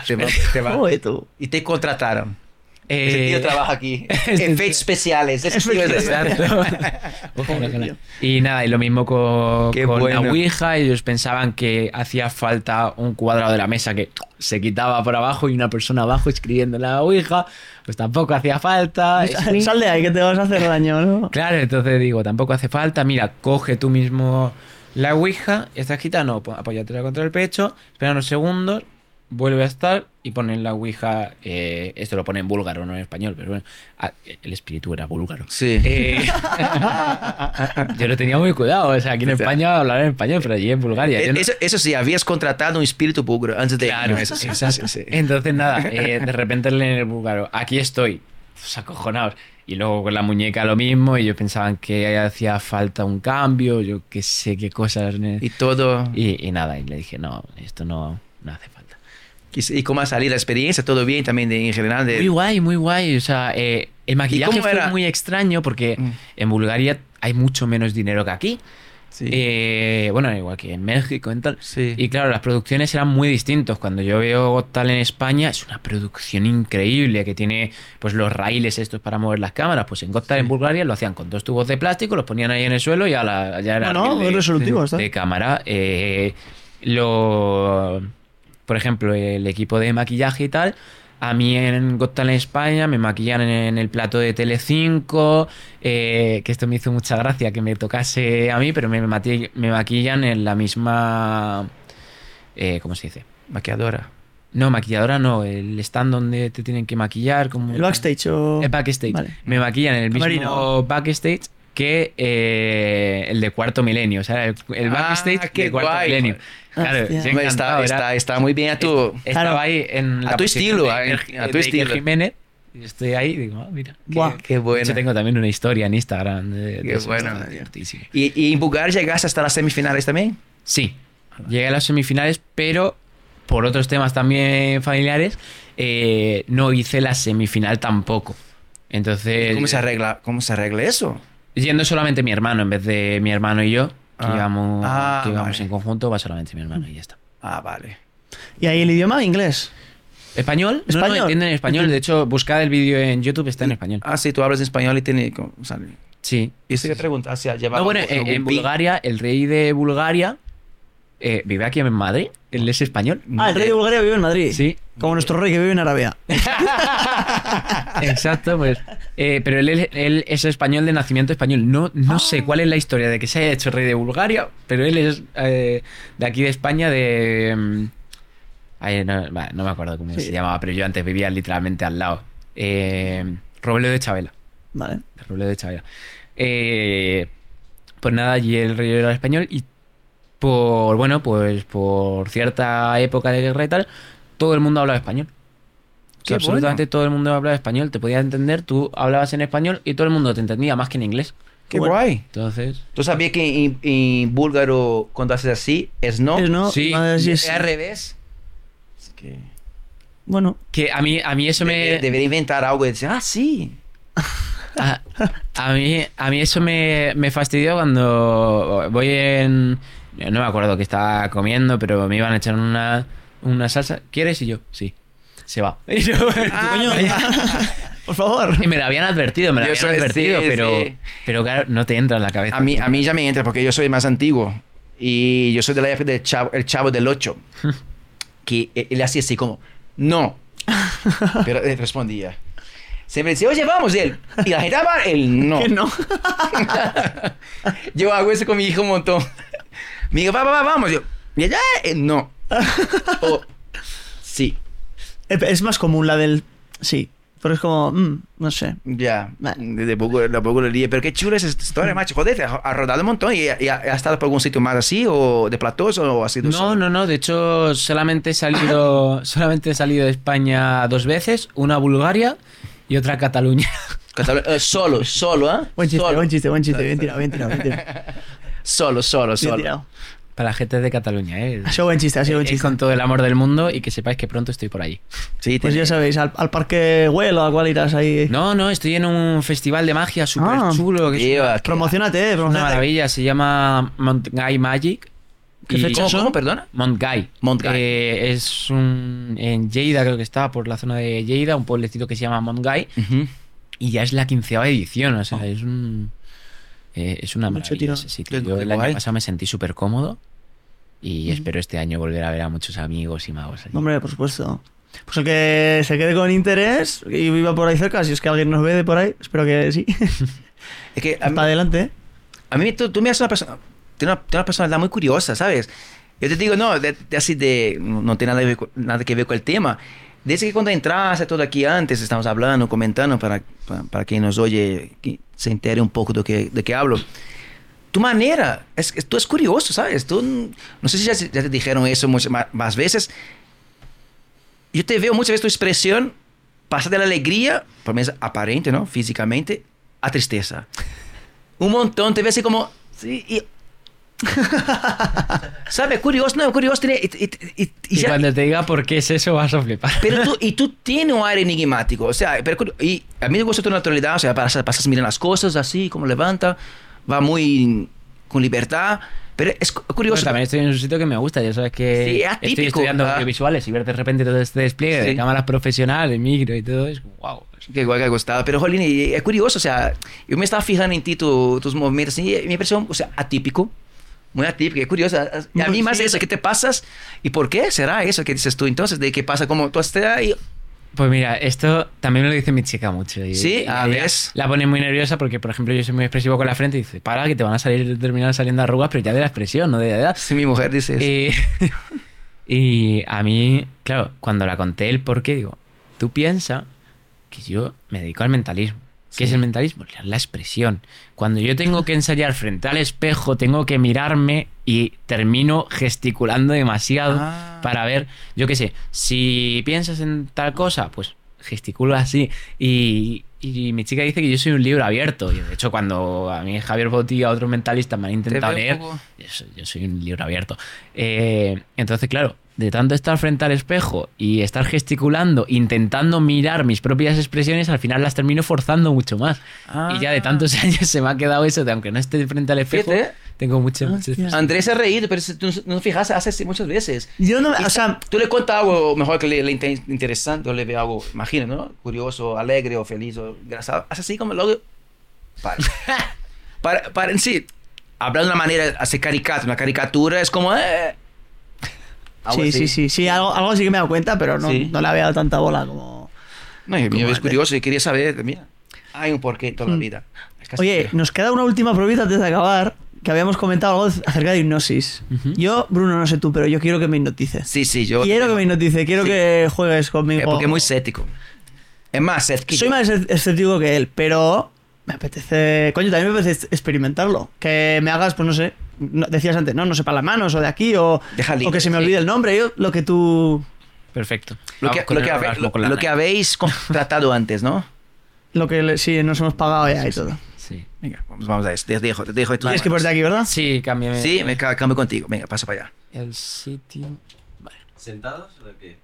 Te va- te va- Joder, tú. Y te contrataron. Eh, Ese tío trabaja aquí. Efectos especiales. ese tío es- Exacto. Ojalá, ojalá. Y nada, y lo mismo con, con la bueno. Ouija. Ellos pensaban que hacía falta un cuadrado de la mesa que se quitaba por abajo y una persona abajo escribiendo en la Ouija. Pues tampoco hacía falta. Es- Sal de ahí que te vas a hacer daño, ¿no? Claro, entonces digo, tampoco hace falta. Mira, coge tú mismo la Ouija, estás quitando, no, apóyatela contra el pecho, espera unos segundos, vuelve a estar y ponen la Ouija. eh, esto lo pone en búlgaro, no en español, pero bueno, ah, el espíritu era búlgaro. Sí. Eh, yo lo tenía muy cuidado, o sea, aquí en España hablar en español, pero allí en Bulgaria. yo no- Eh, Eso, eso sí, habías contratado un espíritu búlgaro antes de... Claro, no, eso sí, exacto. sí, sí. Entonces, nada, eh, de repente leen el búlgaro, aquí estoy, pues, acojonados. Y luego con la muñeca lo mismo, y ellos pensaban que hacía falta un cambio, yo qué sé qué cosas. Y todo... Y, y nada, y le dije, no, esto no, no hace falta. ¿Y, y cómo ha salido la experiencia? ¿Todo bien también de, en general? De... Muy guay, muy guay. O sea, eh, el maquillaje fue era? muy extraño porque Mm. en Bulgaria hay mucho menos dinero que aquí. Sí. Eh, bueno, igual que en México y tal. Sí. Y claro, las producciones eran muy distintos. Cuando yo veo Talent en España, es una producción increíble que tiene pues los raíles estos para mover las cámaras. Pues en Got Talent en Bulgaria lo hacían con dos tubos de plástico, los ponían ahí en el suelo y ya, la, ya era Bueno, reel es resolutivo, de, está. de cámara. Eh, lo, por ejemplo, el equipo de maquillaje y tal. A mí en Got Talent España me maquillan en el plato de Telecinco, eh, que esto me hizo mucha gracia que me tocase a mí, pero me, maquillan en la misma... eh, ¿Cómo se dice? Maquilladora. No, maquilladora no, el stand donde te tienen que maquillar. Como... El backstage o... El backstage. Vale. Me maquillan en el mismo backstage que eh, el de Cuarto Milenio. O sea, el, el Ah, backstage qué de Cuarto guay. Milenio. Claro, está, era- está, está muy bien a tu... estaba Claro. ahí en A tu estilo, de a- tu de estilo. Jiménez. Y estoy ahí y digo, ah, mira. qué- Buah. Qué De bueno. hecho, tengo también una historia en Instagram. De, Qué bueno. ¿Y, y en Bulgaria llegaste hasta las semifinales también? Sí, llegué a las semifinales, pero por otros temas también familiares, eh, no hice la semifinal tampoco. Entonces, ¿Cómo se arregla, cómo se arregla eso? Yendo solamente mi hermano en vez de mi hermano y yo, que Ah. íbamos, Ah, que íbamos vale. en conjunto, va solamente mi hermano y ya está. Ah, vale. ¿Y ahí el idioma? ¿Inglés? ¿Español? ¿Español? no, entienden español. De hecho, buscad el vídeo en YouTube, está en español. Ah, sí, tú hablas español y tiene... sale. Sí. Y eso que pregunta, o sea, No, bueno, en, en Bulgaria, el rey de Bulgaria eh, vive aquí en Madrid. Él es español. Ah, el rey de Bulgaria vive en Madrid. Sí. Como nuestro rey que vive en Arabia. Exacto, pues. eh, pero él, es- él es español de nacimiento español. No, no sé cuál es la historia de que se haya hecho rey de Bulgaria, pero él es eh, de aquí de España, de. mm, ay, no, me acuerdo cómo Sí. se llamaba, pero yo antes vivía literalmente al lado. Robledo de Chabela. Vale. Robledo de Chabela. Pues nada, allí el rey era español y por, bueno, pues por cierta época de guerra y tal, todo el mundo hablaba español. Absolutamente bueno. todo el mundo hablaba español, te podía entender, tú hablabas en español y todo el mundo te entendía más que en inglés. Qué Bueno. guay. Entonces, ¿Tú sabías que en, en búlgaro cuando haces así es no? Es no, Sí. es- es al revés. Es que Bueno, que a mí, a mí eso me... de- debería inventar algo y decir, ah, sí. A, a mí, a mí eso me, me fastidió cuando voy en... No me acuerdo qué estaba comiendo, pero me iban a echar una, una salsa. ¿Quieres? Y yo, sí. Se va. Y, yo- coño, por favor. y me lo habían advertido, me lo Yo habían advertido, sí, pero, sí. pero claro, no te entra en la cabeza. A mí, a mí ya me entra porque yo soy más antiguo. Y yo soy de la época del chavo, el chavo del 8. que e- él hacía así como, no. Pero él respondía. Siempre decía, oye, vamos, y él. Y la gente, "Ah, va", él no. Que no. Yo hago eso con mi hijo un montón. Mi hijo, va, va, va, vamos. Yo, y ella, "Eh, no. O, sí, Es más común la del... Sí. Pero es como... mm, no sé. ya. De poco, de poco le dije, pero qué chula es esta historia, macho. Joder, ha, ha rodado un montón y, y ha, ha estado por algún sitio más así, o de platós, o ha sido No, solo? no, no. De hecho, solamente he salido, solamente he salido de España dos veces, una a Bulgaria y otra a Cataluña. Catalu- eh, solo, solo, ¿eh? Buen chiste, solo. buen chiste, buen chiste. Bien tirado, bien tirado, bien tirado. Solo, solo, Bien solo. tirado. Para la gente de Cataluña, ¿eh? Ha sido buen chiste, ha sido buen chiste. con todo el amor del mundo y que sepáis que pronto estoy por allí. Sí, Pues ya sabéis, al, al parque Well o a cuál irás ahí. No, no, estoy en un festival de magia súper Ah. chulo. Que es Promocionate, eh, una maravilla. Se llama Mount Guy Magic. ¿Qué Y- fecha ¿Cómo, son? cómo, perdona? Mount Guy. Mount Guy. Eh, es un. En Lleida, creo que está, por la zona de Lleida, un pueblecito que se llama Mount Guy. Ujú. Y ya es la quinceava edición, o sea, es un. Eh, es una Mucho maravilla tiro. ese sitio. Yo el año pasado me sentí súper cómodo y espero este año volver a ver a muchos amigos y magos allí. Hombre, por supuesto. Pues el que se quede con interés y viva por ahí cerca, si es que alguien nos ve de por ahí, espero que sí. Es que a mí, Para adelante. a mí tú, tú me haces una persona... Tiene una, tiene una personalidad muy curiosa, ¿sabes? Yo te digo, no, de, de así de... No no tiene nada, nada que ver con el tema. Desde que cuando entraste todo aquí antes, estamos hablando, comentando, para, para, para quien nos oye, que se entere un poco de que, de qué hablo. Tu manera, es, es- tú es curioso, ¿sabes? Tú, no sé si ya, ya te dijeron eso muchas ma- más veces. Yo te veo muchas veces tu expresión pasa de la alegría, por lo menos aparente, ¿no? Físicamente, a tristeza. Un montón, te ves así como... Sí, y... ¿Sabes? Curioso, no, curioso. Tiene, y, y- y- y Y ya- cuando te diga por qué es eso, vas a flipar. pero tú, y tú tienes un aire enigmático, o sea, pero, y a mí me gusta tu naturalidad, o sea, pasas, pasas mirando las cosas así, como levanta, va muy con libertad. Pero es cu- curioso. Pero también estoy en un sitio que me gusta, ya sabes que Sí, es estoy atípico, estudiando ah. audiovisuales y ver de repente todo este despliegue Sí. de cámaras profesionales, micro y todo, es wow. Que igual que ha gustado. Pero, Jolín, es curioso, o sea, yo me estaba fijando en ti, tu- tus movimientos, y me pareció, o sea, atípico. Muy atípico, es curioso. Y a mí más Sí. eso, ¿qué te pasas? ¿Y por qué será eso que dices tú entonces? ¿De qué pasa como tú estás ahí? Pues mira, esto también me lo dice mi chica mucho. y- Sí, a ella ves. La pone muy nerviosa porque, por ejemplo, yo soy muy expresivo con la frente y dice, para que te van a salir, terminar saliendo arrugas, pero ya de la expresión, no de la edad. Si mi mujer dice eso. Y, y a mí, claro, cuando la conté el por qué, digo, tú piensas que yo me dedico al mentalismo. ¿Qué es el mentalismo? La- La expresión. Cuando yo tengo que ensayar frente al espejo, tengo que mirarme y termino gesticulando demasiado Ah. para ver, yo qué sé, si piensas en tal cosa, pues gesticulo así. Y, y mi chica dice que yo soy un libro abierto. Y de hecho, cuando a mí Javier Boti y a otros mentalistas me han intentado leer, poco- yo soy, yo soy un libro abierto. Eh, entonces, claro, de tanto estar frente al espejo y estar gesticulando, intentando mirar mis propias expresiones, al final las termino forzando mucho más. Ah. Y ya de tantos años se me ha quedado eso de aunque no esté frente al espejo, Fíjate. tengo mucho, mucho- Hostia. Andrés se ha reído, pero si tú no fijas, hace así muchas veces. Yo no, me- o sea, Tú le cuentas algo mejor que le, le inte- interesante o le ve algo, imagina, ¿no? Curioso, alegre o feliz o grasado. Hace así como luego... Para. para, para en sí, hablar de una manera, hacer caricatura, una caricatura es como... Eh, sí, sí, sí, sí, algo, algo sí que me he dado cuenta, pero no, Sí. no le había dado tanta bola como... No, y Como es curioso y quería saber, mira, hay un porqué en toda la Mm. vida. Es Oye, nos queda una última probita antes de acabar, que habíamos comentado algo acerca de hipnosis. Yo, Bruno, no sé tú, pero yo quiero que me hipnotices. Sí, sí, yo... Quiero que me hipnotice, quiero Sí. que juegues conmigo. Porque es muy escéptico. Es más escéptico. Soy más escéptico que él, pero me apetece. Coño, también me apetece experimentarlo. Que me hagas, pues no sé. No- decías antes, no, no sepa las manos o de aquí o, Deja o que se me sí. olvide el nombre. Yo, lo que tú. Perfecto. Lo que, lo que, habe- lo- lo habéis contratado antes, ¿no? Lo que le- sí, nos hemos pagado ya y todo. Sí. Venga, vamos, vamos a eso. Te dejo, te dejo. de tus Tienes que ponerte aquí, ¿verdad? Sí, cámbiame. Sí, me ca- cambio contigo. Venga, pasa para allá. El sitio. Vale. ¿Sentados o de qué?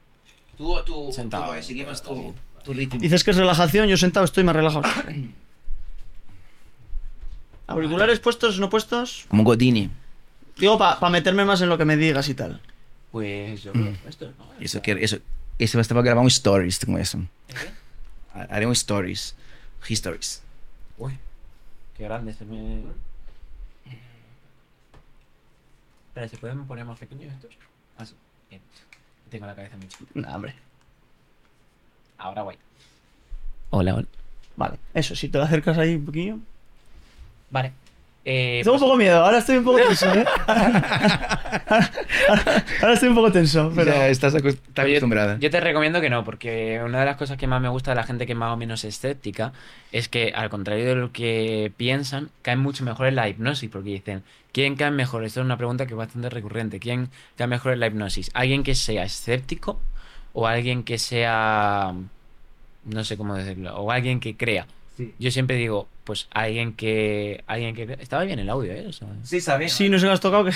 Tú, tú, Sentado. tú, seguimos tu, tu ritmo. Dices que es relajación, yo sentado estoy más relajado. ¿Auriculares puestos, no puestos? Como Godini. Digo, para meterme más en lo que me digas y tal. Pues yo Mm. creo que esto no. Eso, quiero, eso, eso va a grabar un stories con eso. Haré un stories. Histories. Uy, qué grande se me. Espera, ¿se pueden poner más pequeños estos? Ah, sí. Bien. Tengo la cabeza muy chiquita. Nah, hombre. Ahora guay. Hola, hola. Vale, eso, si te lo acercas ahí un poquillo. Vale. Eh, Tengo un pues- poco miedo, ahora estoy un poco tenso, ¿eh? ahora estoy un poco tenso, pero... Ya estás, acost- estás Pero yo- acostumbrada. Yo, te recomiendo que no, porque una de las cosas que más me gusta de la gente que es más o menos escéptica es que, al contrario de lo que piensan, caen mucho mejor en la hipnosis, porque dicen, ¿quién cae mejor? Esto es una pregunta que es bastante recurrente. ¿Quién cae mejor en la hipnosis? ¿Alguien que sea escéptico o alguien que sea... no sé cómo decirlo, o alguien que crea? Sí. Yo siempre digo, pues alguien que... alguien que Estaba bien el audio, ¿eh? O sea, Sí, sabes. Sí, no se me has tocado que...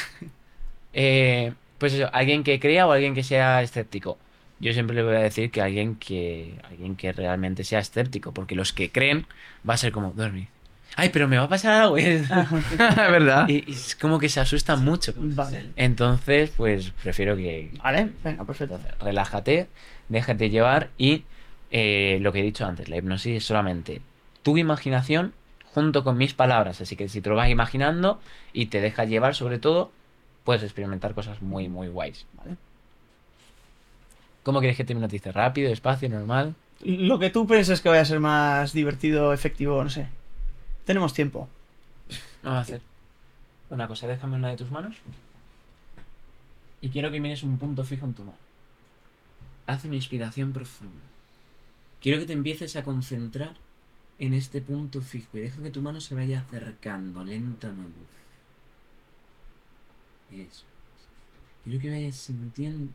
eh, pues eso, alguien que crea o alguien que sea escéptico. Yo siempre le voy a decir que alguien que alguien que realmente sea escéptico, porque los que creen va a ser como dormir. Ay, pero me va a pasar algo. ¿Verdad? y, y es como que se asustan mucho. Vale. Entonces, pues prefiero que Vale, venga, perfecto. relájate, déjate llevar y eh, lo que he dicho antes, la hipnosis es solamente tu imaginación junto con mis palabras. Así que si te lo vas imaginando y te dejas llevar sobre todo, puedes experimentar cosas muy, muy guays. ¿vale? ¿Cómo quieres que te hipnotice? ¿Rápido, despacio, normal? Lo que tú pienses que vaya a ser más divertido, efectivo, no sé. Tenemos tiempo. Vamos a hacer una cosa, déjame una de tus manos. Y quiero que mires un punto fijo en tu mano. Haz una inspiración profunda. Quiero que te empieces a concentrar en este punto fijo y deja que tu mano se vaya acercando lentamente. Eso. Quiero que vayas sintiendo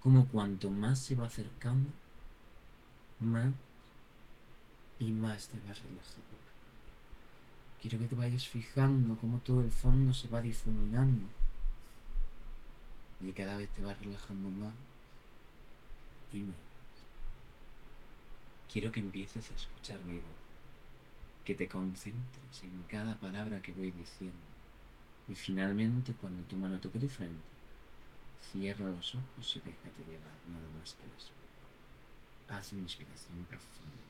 como cuanto más se va acercando, más y más te vas relajando. Quiero que te vayas fijando cómo todo el fondo se va difuminando. Y cada vez te vas relajando más. Y más. Quiero que empieces a escuchar mi voz. Que te concentres en cada palabra que voy diciendo. Y finalmente, cuando tu mano toque tu frente, cierra los ojos y déjate llevar nada más que eso. Haz una inspiración profunda.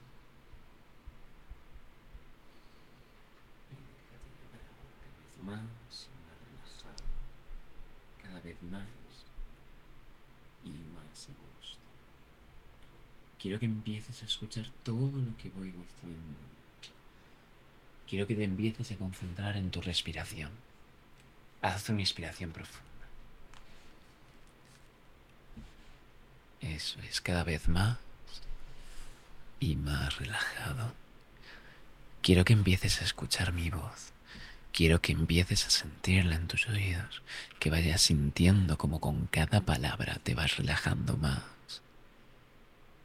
Y déjate llevar cada vez más y más relajado. Cada vez más y más a gusto. Quiero que empieces a escuchar todo lo que voy diciendo. Quiero que te empieces a concentrar en tu respiración. Haz una inspiración profunda. Eso es, cada vez más y más relajado. Quiero que empieces a escuchar mi voz. Quiero que empieces a sentirla en tus oídos, que vayas sintiendo como con cada palabra te vas relajando más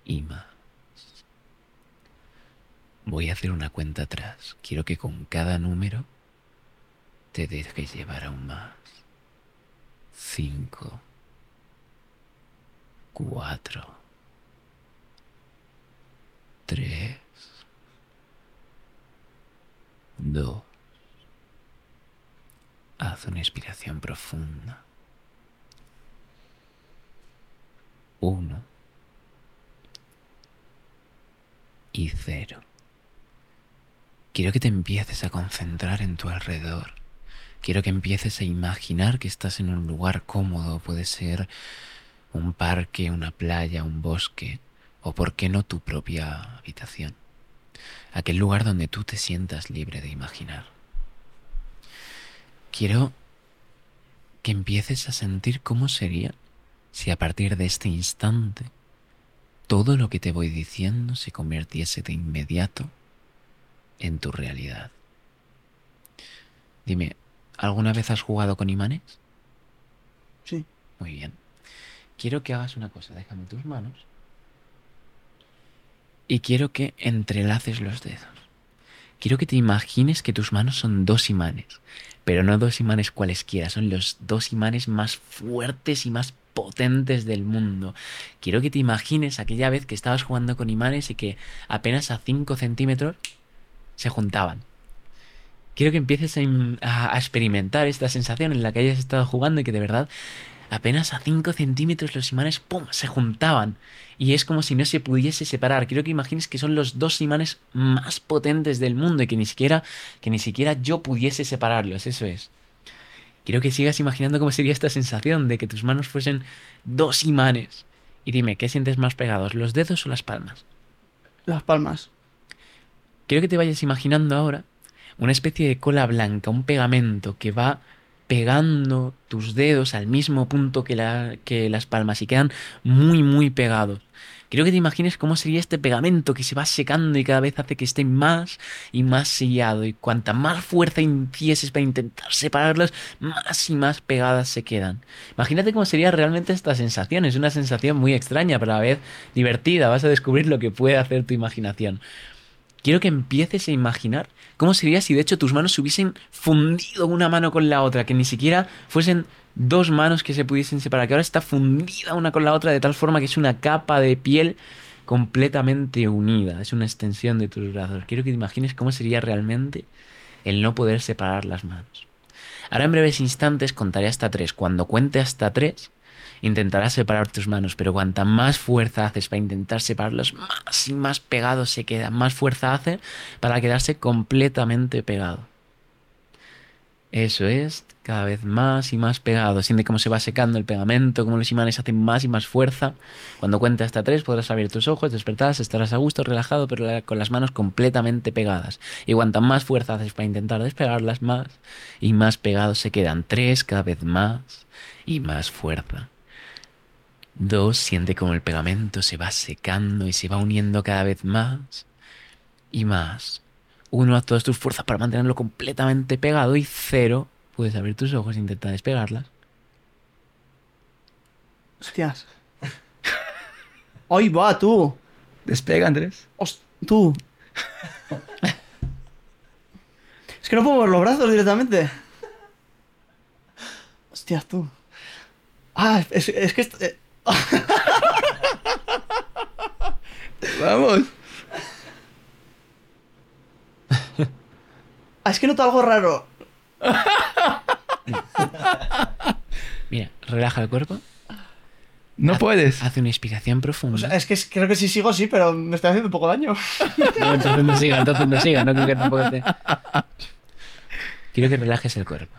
y más. Voy a hacer una cuenta atrás. Quiero que con cada número te dejes llevar aún más. Cinco. Cuatro. Tres. Dos. Haz una inspiración profunda. Uno. Y cero. Quiero que te empieces a concentrar en tu alrededor. Quiero que empieces a imaginar que estás en un lugar cómodo. Puede ser un parque, una playa, un bosque o, por qué no, tu propia habitación. Aquel lugar donde tú te sientas libre de imaginar. Quiero que empieces a sentir cómo sería si a partir de este instante todo lo que te voy diciendo se convirtiese de inmediato en tu realidad. Dime, ¿alguna vez has jugado con imanes? Sí. Muy bien. Quiero que hagas una cosa, déjame tus manos. Y quiero que entrelaces los dedos. Quiero que te imagines que tus manos son dos imanes, pero no dos imanes cualesquiera, son los dos imanes más fuertes y más potentes del mundo. Quiero que te imagines aquella vez que estabas jugando con imanes y que apenas a 5 centímetros se juntaban. Quiero que empieces a, im- a- a experimentar esta sensación en la que hayas estado jugando y que de verdad apenas a 5 centímetros los imanes ¡pum! se juntaban. Y es como si no se pudiese separar. Quiero que imagines que son los dos imanes más potentes del mundo y que ni siquiera, que ni siquiera yo pudiese separarlos. Eso es. Quiero que sigas imaginando cómo sería esta sensación de que tus manos fuesen dos imanes. Y dime, ¿qué sientes más pegados, los dedos o las palmas? Las palmas. Quiero que te vayas imaginando ahora una especie de cola blanca, un pegamento que va pegando tus dedos al mismo punto que, la- que las palmas y quedan muy, muy pegados. Quiero que te imagines cómo sería este pegamento que se va secando y cada vez hace que esté más y más sellado. Y cuanta más fuerza hicieses para intentar separarlos, más y más pegadas se quedan. Imagínate cómo sería realmente esta sensación. Es una sensación muy extraña, pero a la vez divertida. Vas a descubrir lo que puede hacer tu imaginación. Quiero que empieces a imaginar cómo sería si de hecho tus manos se hubiesen fundido una mano con la otra, que ni siquiera fuesen dos manos que se pudiesen separar, que ahora está fundida una con la otra de tal forma que es una capa de piel completamente unida, es una extensión de tus brazos. Quiero que te imagines cómo sería realmente el no poder separar las manos. Ahora en breves instantes contaré hasta tres. Cuando cuente hasta tres, intentarás separar tus manos, pero cuanta más fuerza haces para intentar separarlos, más y más pegados se quedan, más fuerza hace para quedarse completamente pegado. Eso es, cada vez más y más pegado. Siente cómo se va secando el pegamento, cómo los imanes hacen más y más fuerza. Cuando cuente hasta tres podrás abrir tus ojos, despertarás, estarás a gusto, relajado, pero con las manos completamente pegadas. Y cuanta más fuerza haces para intentar despegarlas, más y más pegados se quedan. Tres, cada vez más y más fuerza. Dos, siente como el pegamento se va secando y se va uniendo cada vez más y más. Uno, haz todas tus fuerzas para mantenerlo completamente pegado. Y cero, puedes abrir tus ojos e intentar despegarlas. Hostias. Ahí va, tú. Despega, Andrés. Host- tú. Es que no puedo mover los brazos directamente. Hostias, tú. Ah, es, es que... eh, Vamos. ah, es que noto algo raro. Mira, relaja el cuerpo. No haz- puedes. Hace una inspiración profunda. O sea, es que es- creo que sí sigo, sí, pero me estoy haciendo un poco daño. No, entonces no siga, entonces no siga. No creo que tampoco te... Quiero que relajes el cuerpo.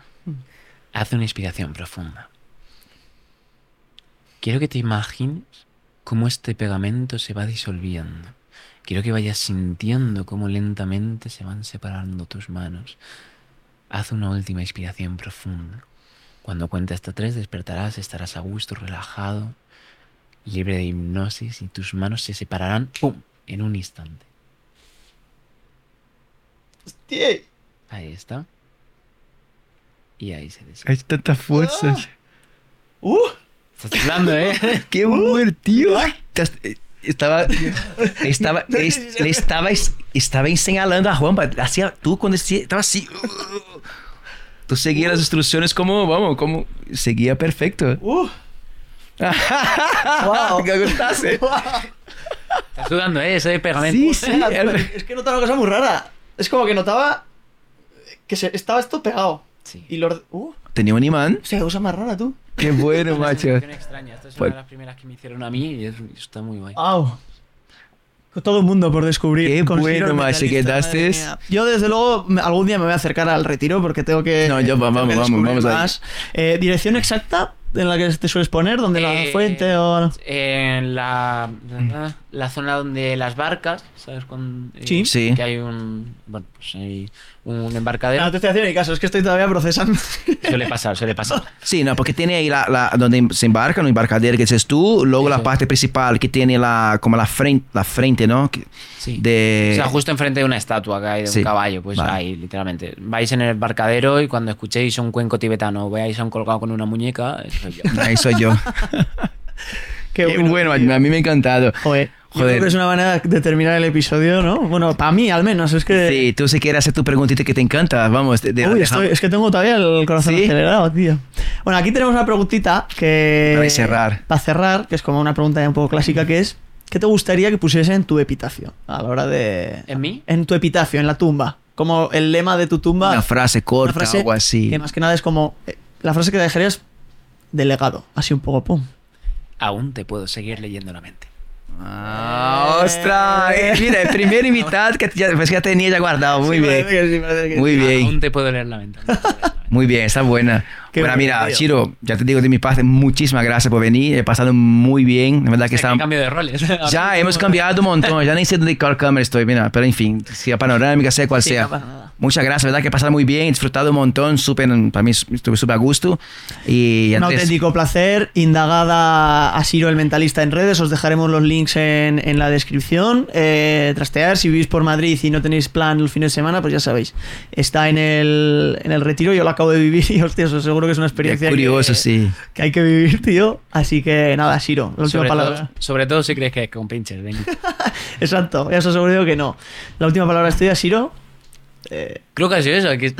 Haz una inspiración profunda. Quiero que te imagines cómo este pegamento se va disolviendo. Quiero que vayas sintiendo cómo lentamente se van separando tus manos. Haz una última inspiración profunda. Cuando cuente hasta tres despertarás, estarás a gusto, relajado, libre de hipnosis y tus manos se separarán ¡pum! en un instante. Hostia. Ahí está. Y ahí se des. Hay tanta fuerza. Uh, Estás sudando, ¿eh? Qué bueno, tío. Estás- eh, Estaba, estaba, es- le estaba, estaba enseñando a Juan, hacía tú cuando esti- estaba así. uh, Tú seguías las instrucciones como, vamos, como seguía perfecto. uh. Wow. ¿Qué gustaste? Estás sudando, ¿eh? Ese pegamento. Sí, sí. el- Es que notaba una cosa muy rara. Es como que notaba que se, estaba esto pegado. Sí. Y lo... Uh, Tenía un imán. o sea, cosa más rara tú. Qué bueno, Es una macho. extraña. Esta es Pues- una de las primeras que me hicieron a mí y es- está muy guay. Wow. Todo el mundo por descubrir. Qué bueno, macho, que daste-. Yo, desde luego, algún día me voy a acercar al retiro porque tengo que. No, yo- vamos, vamos, vamos más. Eh, ¿Dirección exacta en la que te sueles poner? ¿Donde la Eh, fuente o.? En la, la zona donde las barcas, ¿sabes? Con, eh, Sí. Sí. Que hay un. Bueno, pues hay un embarcadero. No te estoy haciendo ni caso, es que estoy todavía procesando. Suele pasar, suele pasar. Sí, no, porque tiene ahí la, la- donde se embarca, no embarcadero que dices tú, luego la parte principal que tiene la, como la frente, la frente, ¿no? Sí. De... O sea, justo enfrente de una estatua que hay de Sí. un caballo, pues Vale. ahí, literalmente. Vais en el embarcadero y cuando escuchéis un cuenco tibetano o veáis a un colgado con una muñeca, eso soy yo. Ahí soy yo. Qué, Qué bueno, a mí me ha encantado. Joder. Yo creo que es una manera de terminar el episodio, ¿no? Bueno, para mí al menos, es que. Sí, tú si quieres hacer tu preguntita que te encanta, vamos. de- de- Uy, estoy- es que tengo todavía el corazón ¿Sí? acelerado, tío. Bueno, aquí tenemos una preguntita que. Para cerrar. Para cerrar, que es como una pregunta ya un poco clásica, que es: ¿Qué te gustaría que pusiese en tu epitafio? A la hora de. ¿En mí? En tu epitafio, en la tumba. Como el lema de tu tumba. Una frase corta, una frase algo así. Que más que nada es como. eh, La frase que dejarías de legado. Así un poco, pum. Aún te puedo seguir leyendo la mente. Ah, ostras. eh, mira, el primer invitado que ya, pues ya tenía ya guardado. Muy Sí, bien. sí, Muy bien. Aún te puedo leer la mente. la. Muy bien, está buena. Qué bueno, mira, tío. Chiro, ya te digo de mi parte, muchísimas gracias por venir. He pasado muy bien. La verdad que está... cambio de roles. Ya hemos cambiado un montón. Ya ni sé dónde cámara estoy, mira. Pero en fin, sea panorámica, sea cual Sí, sea. no. Muchas gracias, verdad que he pasado muy bien, he disfrutado un montón, súper, para mí estuve súper a gusto. Y Un antes- auténtico placer. Indagada a Siro el Mentalista en redes. Os dejaremos los links en, en la descripción. Eh, trastear, si vivís por Madrid y no tenéis plan el fin de semana, pues ya sabéis. Está en el, en el retiro. Yo lo acabo de vivir y, hostia, os seguro que es una experiencia curioso, que, sí. que hay que vivir, tío. Así que nada, Siro, la última sobre, palabra. todo, sobre todo si crees que con pinches. venga. Exacto, ya os aseguro que no. La última palabra es tuya, Siro. Eh, Creo que ha sido eso, que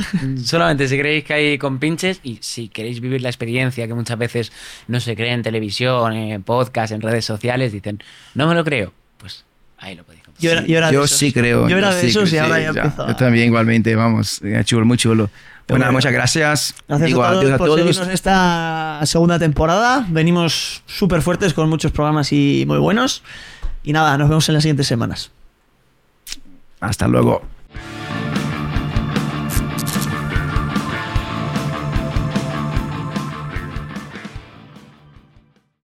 solamente si creéis que hay compinches y si queréis vivir la experiencia que muchas veces no se cree en televisión, en podcast, en redes sociales, dicen, no me lo creo, pues ahí lo podéis comprobar. yo era, yo era de Yo esos. sí creo. Yo era de sí esos y creo, ahora sí, ya empiezo. Yo a- también, igualmente, vamos. eh, Chulo, muy chulo. Bueno, bueno. muchas gracias. Gracias Digo a todos a por todos. seguirnos en esta segunda temporada. Venimos súper fuertes con muchos programas y muy buenos. Y nada, nos vemos en las siguientes semanas. Hasta luego.